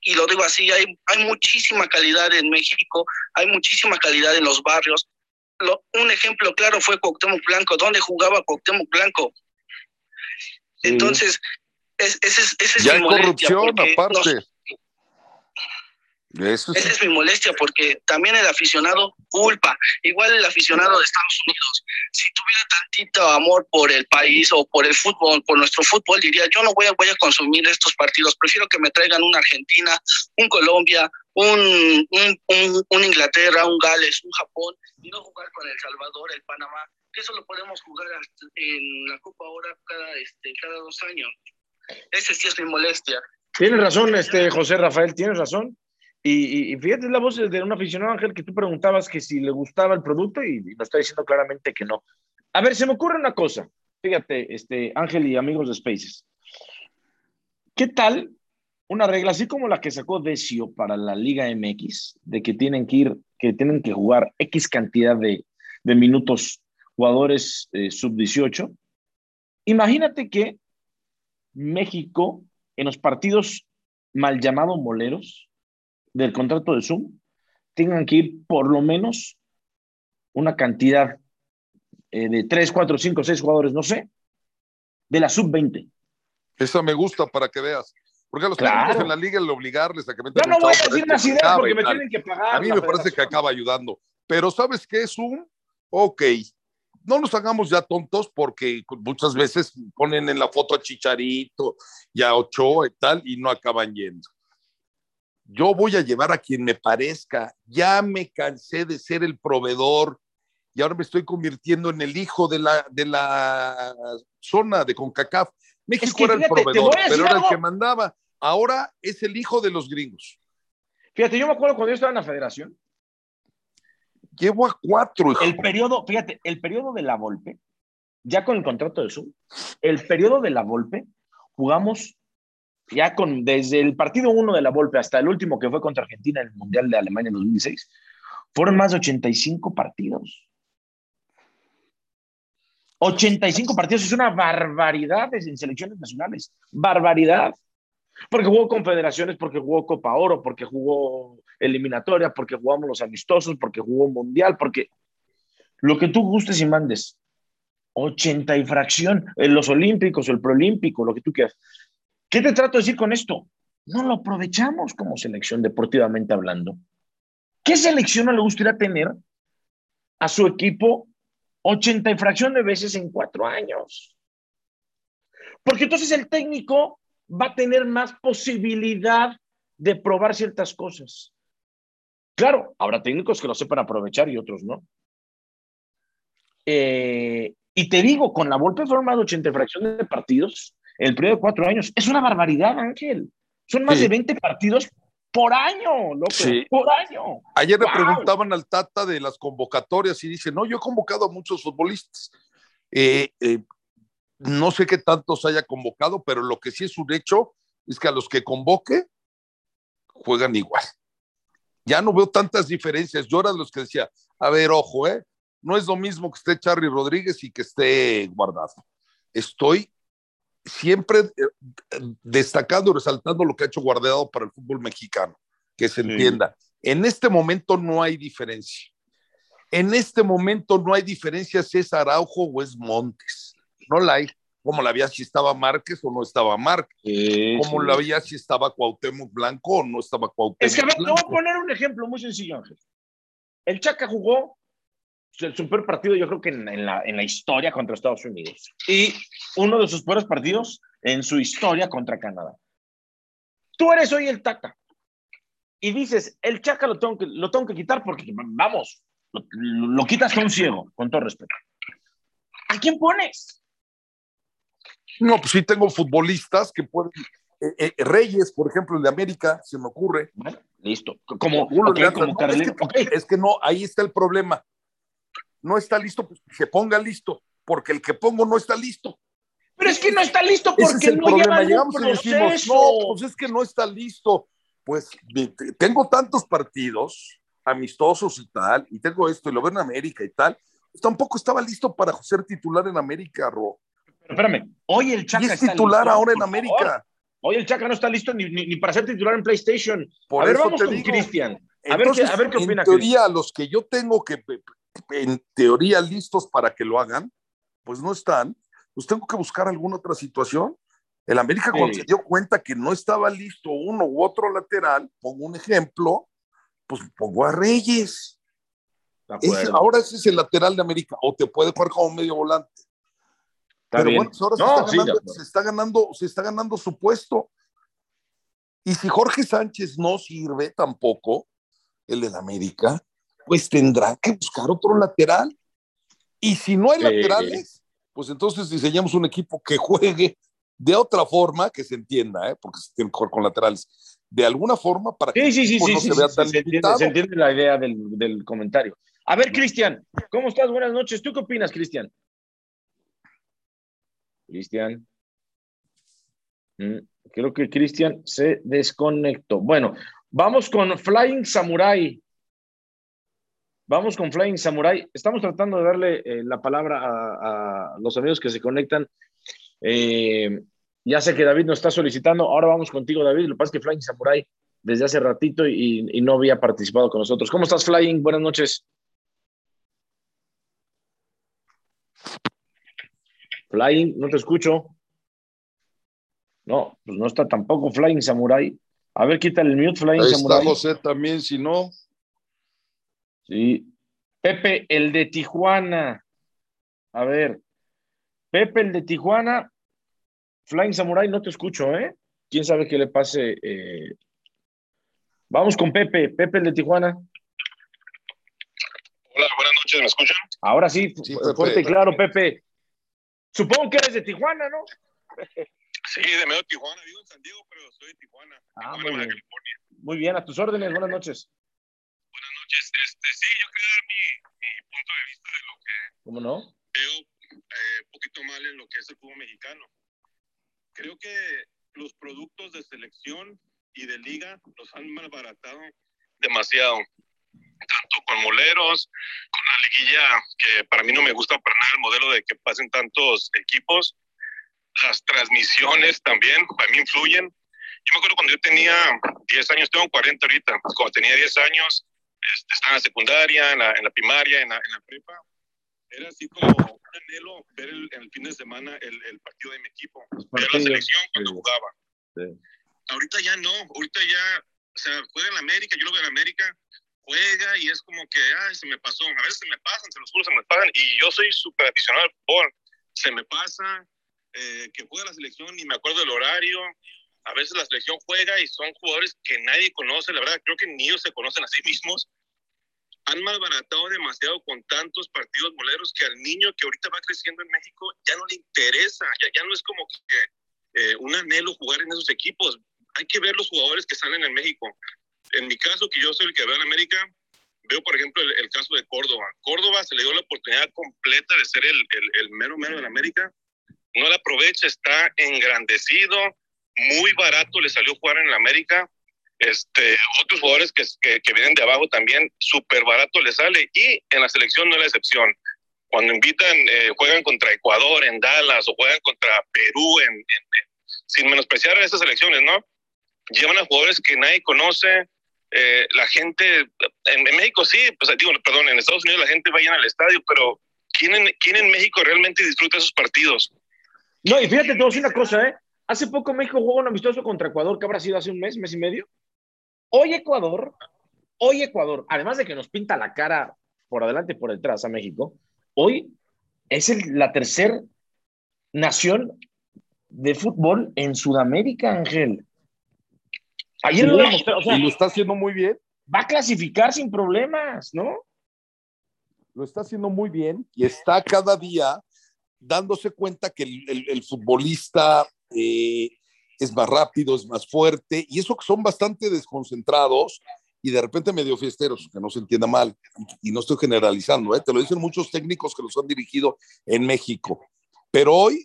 y lo digo así, hay, hay muchísima calidad en México, hay muchísima calidad en los barrios. Un ejemplo claro fue Cuauhtémoc Blanco. ¿Dónde jugaba Cuauhtémoc Blanco? Entonces, es, ese es, ese es ya hay corrupción aparte. Esa es mi molestia, porque también el aficionado culpa, igual el aficionado de Estados Unidos, si tuviera tantito amor por el país o por el fútbol, por nuestro fútbol, diría, yo no voy a, voy a consumir estos partidos, prefiero que me traigan una Argentina, un Colombia, un, un, un, Inglaterra, un Gales, un Japón, y no jugar con El Salvador, el Panamá, que eso lo podemos jugar en la Copa ahora cada, este, cada dos años. Ese sí es mi molestia. Tienes razón, este José Rafael, tienes razón. Y, fíjate la voz de un aficionado, Ángel, que tú preguntabas que si le gustaba el producto y, nos está diciendo claramente que no. A ver, se me ocurre una cosa. Fíjate, este, Ángel y amigos de Spaces. ¿Qué tal una regla así como la que sacó Decio para la Liga MX, de que tienen que ir, que tienen que jugar X cantidad de, minutos jugadores eh, sub-18? Imagínate que México, en los partidos mal llamados moleros, del contrato de Zoom tengan que ir por lo menos una cantidad eh, de 3, 4, 5, 6 jugadores, no sé, de la sub-20. Esa me gusta para que veas. Porque a los claro. en la liga el obligarles a que metan. no voy a decir más ideas porque me tienen que pagar. A mí me parece que acaba ayudando. Pero ¿sabes qué es un? Ok, no nos hagamos ya tontos porque muchas veces ponen en la foto a Chicharito y a Ochoa y tal y no acaban yendo yo voy a llevar a quien me parezca, ya me cansé de ser el proveedor y ahora me estoy convirtiendo en el hijo de la, de la zona de CONCACAF. México era el proveedor, pero era el que mandaba. Ahora es el hijo de los gringos. Fíjate, yo me acuerdo cuando yo estaba en la federación. Llevo a cuatro. El periodo, fíjate, el periodo de la Volpe, ya con el contrato de Zoom, el periodo de la Volpe, jugamos ya con desde el partido 1 de la Volpe hasta el último que fue contra Argentina en el Mundial de Alemania en 2006, fueron más de 85 partidos. 85 partidos es una barbaridad en selecciones nacionales. Barbaridad. Porque jugó confederaciones, porque jugó Copa Oro, porque jugó eliminatoria, porque jugamos los amistosos, porque jugó mundial, porque lo que tú gustes y mandes. 80 y fracción, en los olímpicos, el proolímpico, lo que tú quieras. ¿Qué te trato de decir con esto? No lo aprovechamos como selección deportivamente hablando. ¿Qué selección no le gustaría tener a su equipo 80 y fracción de veces en cuatro años? Porque entonces el técnico va a tener más posibilidad de probar ciertas cosas. Claro, habrá técnicos que lo sepan aprovechar y otros no. Eh, y te digo, con la Volpe fueron más de 80 y fracción de partidos el periodo de cuatro años. Es una barbaridad, Ángel. Son más de 20 partidos por año, loco, por año. Ayer le preguntaban al Tata de las convocatorias y dice, no, yo he convocado a muchos futbolistas. Eh, eh, no sé qué tantos haya convocado, pero lo que sí es un hecho es que a los que convoque juegan igual. Ya no veo tantas diferencias. Yo era de los que decía, a ver, ojo, ¿eh? No es lo mismo que esté Charly Rodríguez y que esté guardado. Estoy siempre eh, destacando y resaltando lo que ha hecho Guardado para el fútbol mexicano, que se entienda. En este momento no hay diferencia. En este momento no hay diferencia si es Araujo o es Montes. No la hay. Como la había si estaba Márquez o no estaba Márquez. como la había si estaba Cuauhtémoc Blanco o no estaba Cuauhtémoc Es que te voy a poner un ejemplo muy sencillo, Ángel. El Chaca jugó el super partido yo creo que en, la, en, la, historia contra Estados Unidos. Y uno de sus peores partidos en su historia contra Canadá. Tú eres hoy el Tata. Y dices, el Chaca lo tengo que, lo tengo que quitar porque, vamos, lo, quitas con un ciego, con todo respeto. ¿A quién pones? No, pues sí tengo futbolistas que pueden... Eh, eh, Reyes, por ejemplo, el de América, se me ocurre. Bueno, listo. Como, como es que no, ahí está el problema no está listo, pues que se ponga listo, porque el que pongo no está listo. Pero es que no está listo porque Ese es el no problema. lleva Llegamos un y decimos, no, pues es que no está listo. Pues tengo tantos partidos amistosos y tal, y tengo esto, y lo veo en América y tal. Pues tampoco estaba listo para ser titular en América, Ro. Pero espérame, hoy el Chaca Y es está titular listo, ahora en América. Hoy el Chaca no está listo ni, ni- ni para ser titular en PlayStation. Por a ver, eso vamos con. Cristian. A ver, qué, a ver qué opina en teoría, los que yo tengo que, en teoría, listos para que lo hagan, pues no están. Pues tengo que buscar alguna otra situación. El América, Sí. cuando se dio cuenta que no estaba listo uno u otro lateral, pongo un ejemplo, pues pongo a Reyes. Ahora ese es el lateral de América, o te puede jugar como medio volante. Está Pero bien. bueno, pues ahora se, está sí, ganando, se, está ganando, se está ganando su puesto. Y si Jorge Sánchez no sirve tampoco, el del América, pues tendrá que buscar otro lateral. Y si no hay Sí. laterales, pues entonces diseñamos un equipo que juegue de otra forma, que se entienda, ¿eh? porque se tiene que jugar con laterales, de alguna forma para que Sí, sí, el sí, equipo sí, no sí, se vea sí, tan se, entiende, se entiende la idea del, del comentario. A ver, Cristian, ¿cómo estás? Buenas noches. ¿Tú qué opinas, Cristian? Cristian. Mm, Creo que Cristian se desconectó. Bueno, vamos con Flying Samurai. Vamos con Flying Samurai. Estamos tratando de darle eh, la palabra a, los amigos que se conectan. Eh, ya sé que David nos está solicitando. Ahora vamos contigo, David. Lo que pasa es que Flying Samurai desde hace ratito y, y no había participado con nosotros. ¿Cómo estás, Flying? Buenas noches. Flying, no te escucho. No, pues no está tampoco Flying Samurai. A ver, quítale el mute, Flying Ahí Samurai. está José también, si no. Sí. Pepe, el de Tijuana. A ver. Pepe, el de Tijuana. Flying Samurai, no te escucho, ¿eh? ¿Quién sabe qué le pase? eh? Vamos con Pepe. Pepe, el de Tijuana. Hola, buenas noches, ¿me escuchan? Ahora sí, Sí, fuerte y claro, Pepe. Supongo que eres de Tijuana, ¿no? Sí, de medio Tijuana, vivo en San Diego, pero soy de Tijuana, Ah, Tijuana, muy bien. California. Muy bien, a tus órdenes. Buenas noches. Buenas noches. Este, sí, yo quería dar mi, mi punto de vista de lo que ¿Cómo no? veo eh, un poquito mal en lo que es el fútbol mexicano. Creo que los productos de selección y de liga los han malbaratado demasiado. Con moleros, con la liguilla, que para mí no me gusta para nada el modelo de que pasen tantos equipos. Las transmisiones también, para mí influyen. Yo me acuerdo cuando yo tenía 10 años, tengo 40 ahorita, cuando tenía 10 años, este, estaba en la secundaria, en la, en la primaria, en la, en la prepa, era así como un anhelo ver el, el fin de semana el, el partido de mi equipo, ver la selección cuando sí. jugaba. Sí. Ahorita ya no, ahorita ya, o sea, juega en la América, yo lo veo en América, juega y es como que, ay, se me pasó, a veces se me pasan, se los juro, se me pasan, y yo soy súper aficionado al fútbol, se me pasa, eh, que juega la selección y me acuerdo del horario, a veces la selección juega y son jugadores que nadie conoce, la verdad, creo que ni ellos se conocen a sí mismos, han malbaratado demasiado con tantos partidos moleros que al niño que ahorita va creciendo en México ya no le interesa, ya, ya no es como que eh, un anhelo jugar en esos equipos. Hay que ver los jugadores que salen en México. En mi caso, que yo soy el que veo en América, veo, por ejemplo, el, el caso de Córdoba. Córdoba se le dio la oportunidad completa de ser el, el, el mero mero la América. No la aprovecha, está engrandecido, muy barato le salió jugar en la América. Este, otros jugadores que, que, que vienen de abajo también, súper barato le sale. Y en la selección no es la excepción. Cuando invitan, eh, juegan contra Ecuador en Dallas o juegan contra Perú, en, en, en, sin menospreciar a esas selecciones, ¿no? Llevan a jugadores que nadie conoce. Eh, la gente, en, México sí, pues digo, perdón, en Estados Unidos la gente va al estadio, pero ¿quién en, ¿quién en México realmente disfruta esos partidos? No, y fíjate, te voy a decir una cosa, ¿eh? Hace poco México jugó un amistoso contra Ecuador, que habrá sido hace un mes, mes y medio. Hoy Ecuador, hoy Ecuador, además de que nos pinta la cara por adelante y por detrás a México, hoy es la tercera nación de fútbol en Sudamérica, Ángel. Ayer Sí, lo demostró, o sea, y lo está haciendo muy bien. va a clasificar sin problemas, ¿no? Lo está haciendo muy bien y está cada día dándose cuenta que el, el, el futbolista eh, es más rápido, es más fuerte, y eso que son bastante desconcentrados y de repente medio fiesteros, que no se entienda mal, y, y no estoy generalizando, ¿eh? te lo dicen muchos técnicos que los han dirigido en México. Pero hoy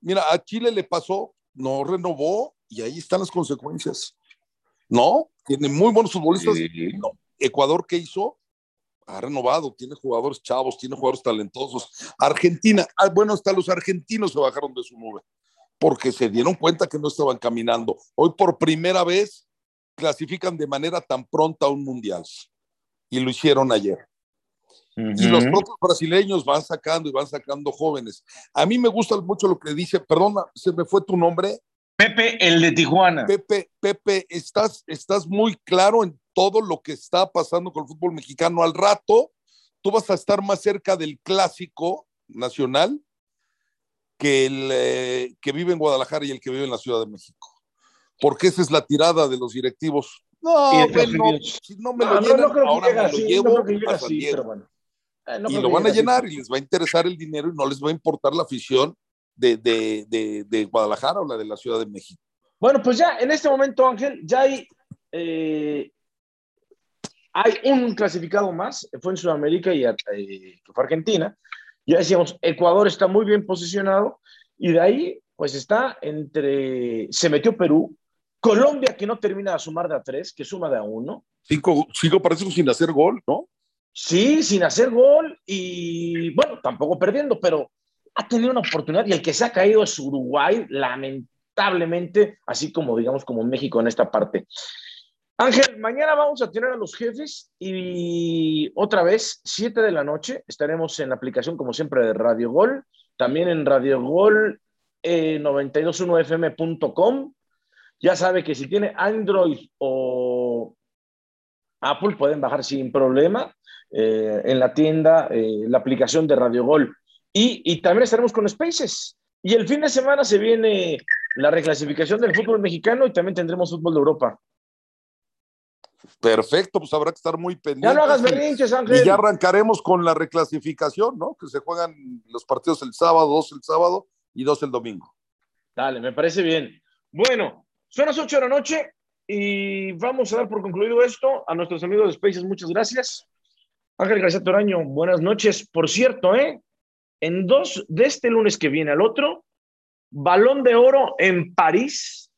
Mira, a Chile le pasó, no renovó y ahí están las consecuencias. No, tiene muy buenos futbolistas. Ecuador, ¿qué hizo? Ha renovado, tiene jugadores chavos, tiene jugadores talentosos. Argentina, ah, bueno, hasta los argentinos se bajaron de su nube porque se dieron cuenta que no estaban caminando. Hoy por primera vez clasifican de manera tan pronta a un mundial y lo hicieron ayer. Y los propios brasileños van sacando y van sacando jóvenes. A mí me gusta mucho lo que dice, perdona, se me fue tu nombre. Pepe, el de Tijuana. Pepe, Pepe, estás, estás muy claro en todo lo que está pasando con el fútbol mexicano. Al rato, tú vas a estar más cerca del clásico nacional que el eh, que vive en Guadalajara y el que vive en la Ciudad de México. Porque esa es la tirada de los directivos. No, si no me lo llenan, ahora me lo llevo a San Diego. Eh, y lo van a llenar y les va a interesar el dinero y no les va a importar la afición de, de, de, de, Guadalajara o la de la Ciudad de México. Bueno, pues ya en este momento, Ángel, ya hay, eh, hay un clasificado más, fue en Sudamérica y eh, fue Argentina. Ya decíamos, Ecuador está muy bien posicionado y de ahí, pues está entre, se metió Perú, Colombia que no termina de sumar de a tres, que suma de a uno. Cinco, cinco parece sin hacer gol, ¿no? Sí, sin hacer gol y bueno, tampoco perdiendo, pero ha tenido una oportunidad y el que se ha caído es Uruguay, lamentablemente, así como digamos como México en esta parte. Ángel, mañana vamos a tener a los jefes y otra vez, 7 de la noche, estaremos en la aplicación como siempre de Radio Gol, también en Radio Gol eh, 921fm.com. Ya sabe que si tiene Android o Apple pueden bajar sin problema eh, en la tienda eh, la aplicación de Radio Gol. Y, y, también estaremos con Spaces. Y el fin de semana se viene la reclasificación del fútbol mexicano y también tendremos fútbol de Europa. Perfecto, pues habrá que estar muy pendiente. Ya no hagas berrinches, Ángel. Y ya arrancaremos con la reclasificación, ¿no? Que se juegan los partidos el sábado, dos el sábado y dos el domingo. Dale, me parece bien. Bueno, son las ocho de la noche y vamos a dar por concluido esto. A nuestros amigos de Spaces, muchas gracias. Ángel García Toraño, buenas noches. Por cierto, ¿eh? En dos de este lunes que viene al otro, Balón de Oro en París.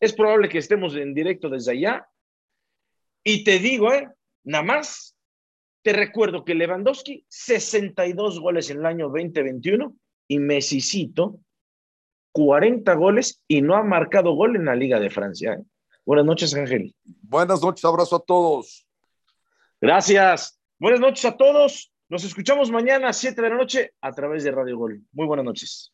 Es probable que estemos en directo desde allá. Y te digo, ¿eh? nada más, te recuerdo que Lewandowski, 62 goles en el año 2021 y Messicito, 40 goles y no ha marcado gol en la Liga de Francia. ¿eh? Buenas noches, Ángel. Buenas noches, abrazo a todos. Gracias. Buenas noches a todos. Nos escuchamos mañana a 7 de la noche a través de Radio Gol. Muy buenas noches.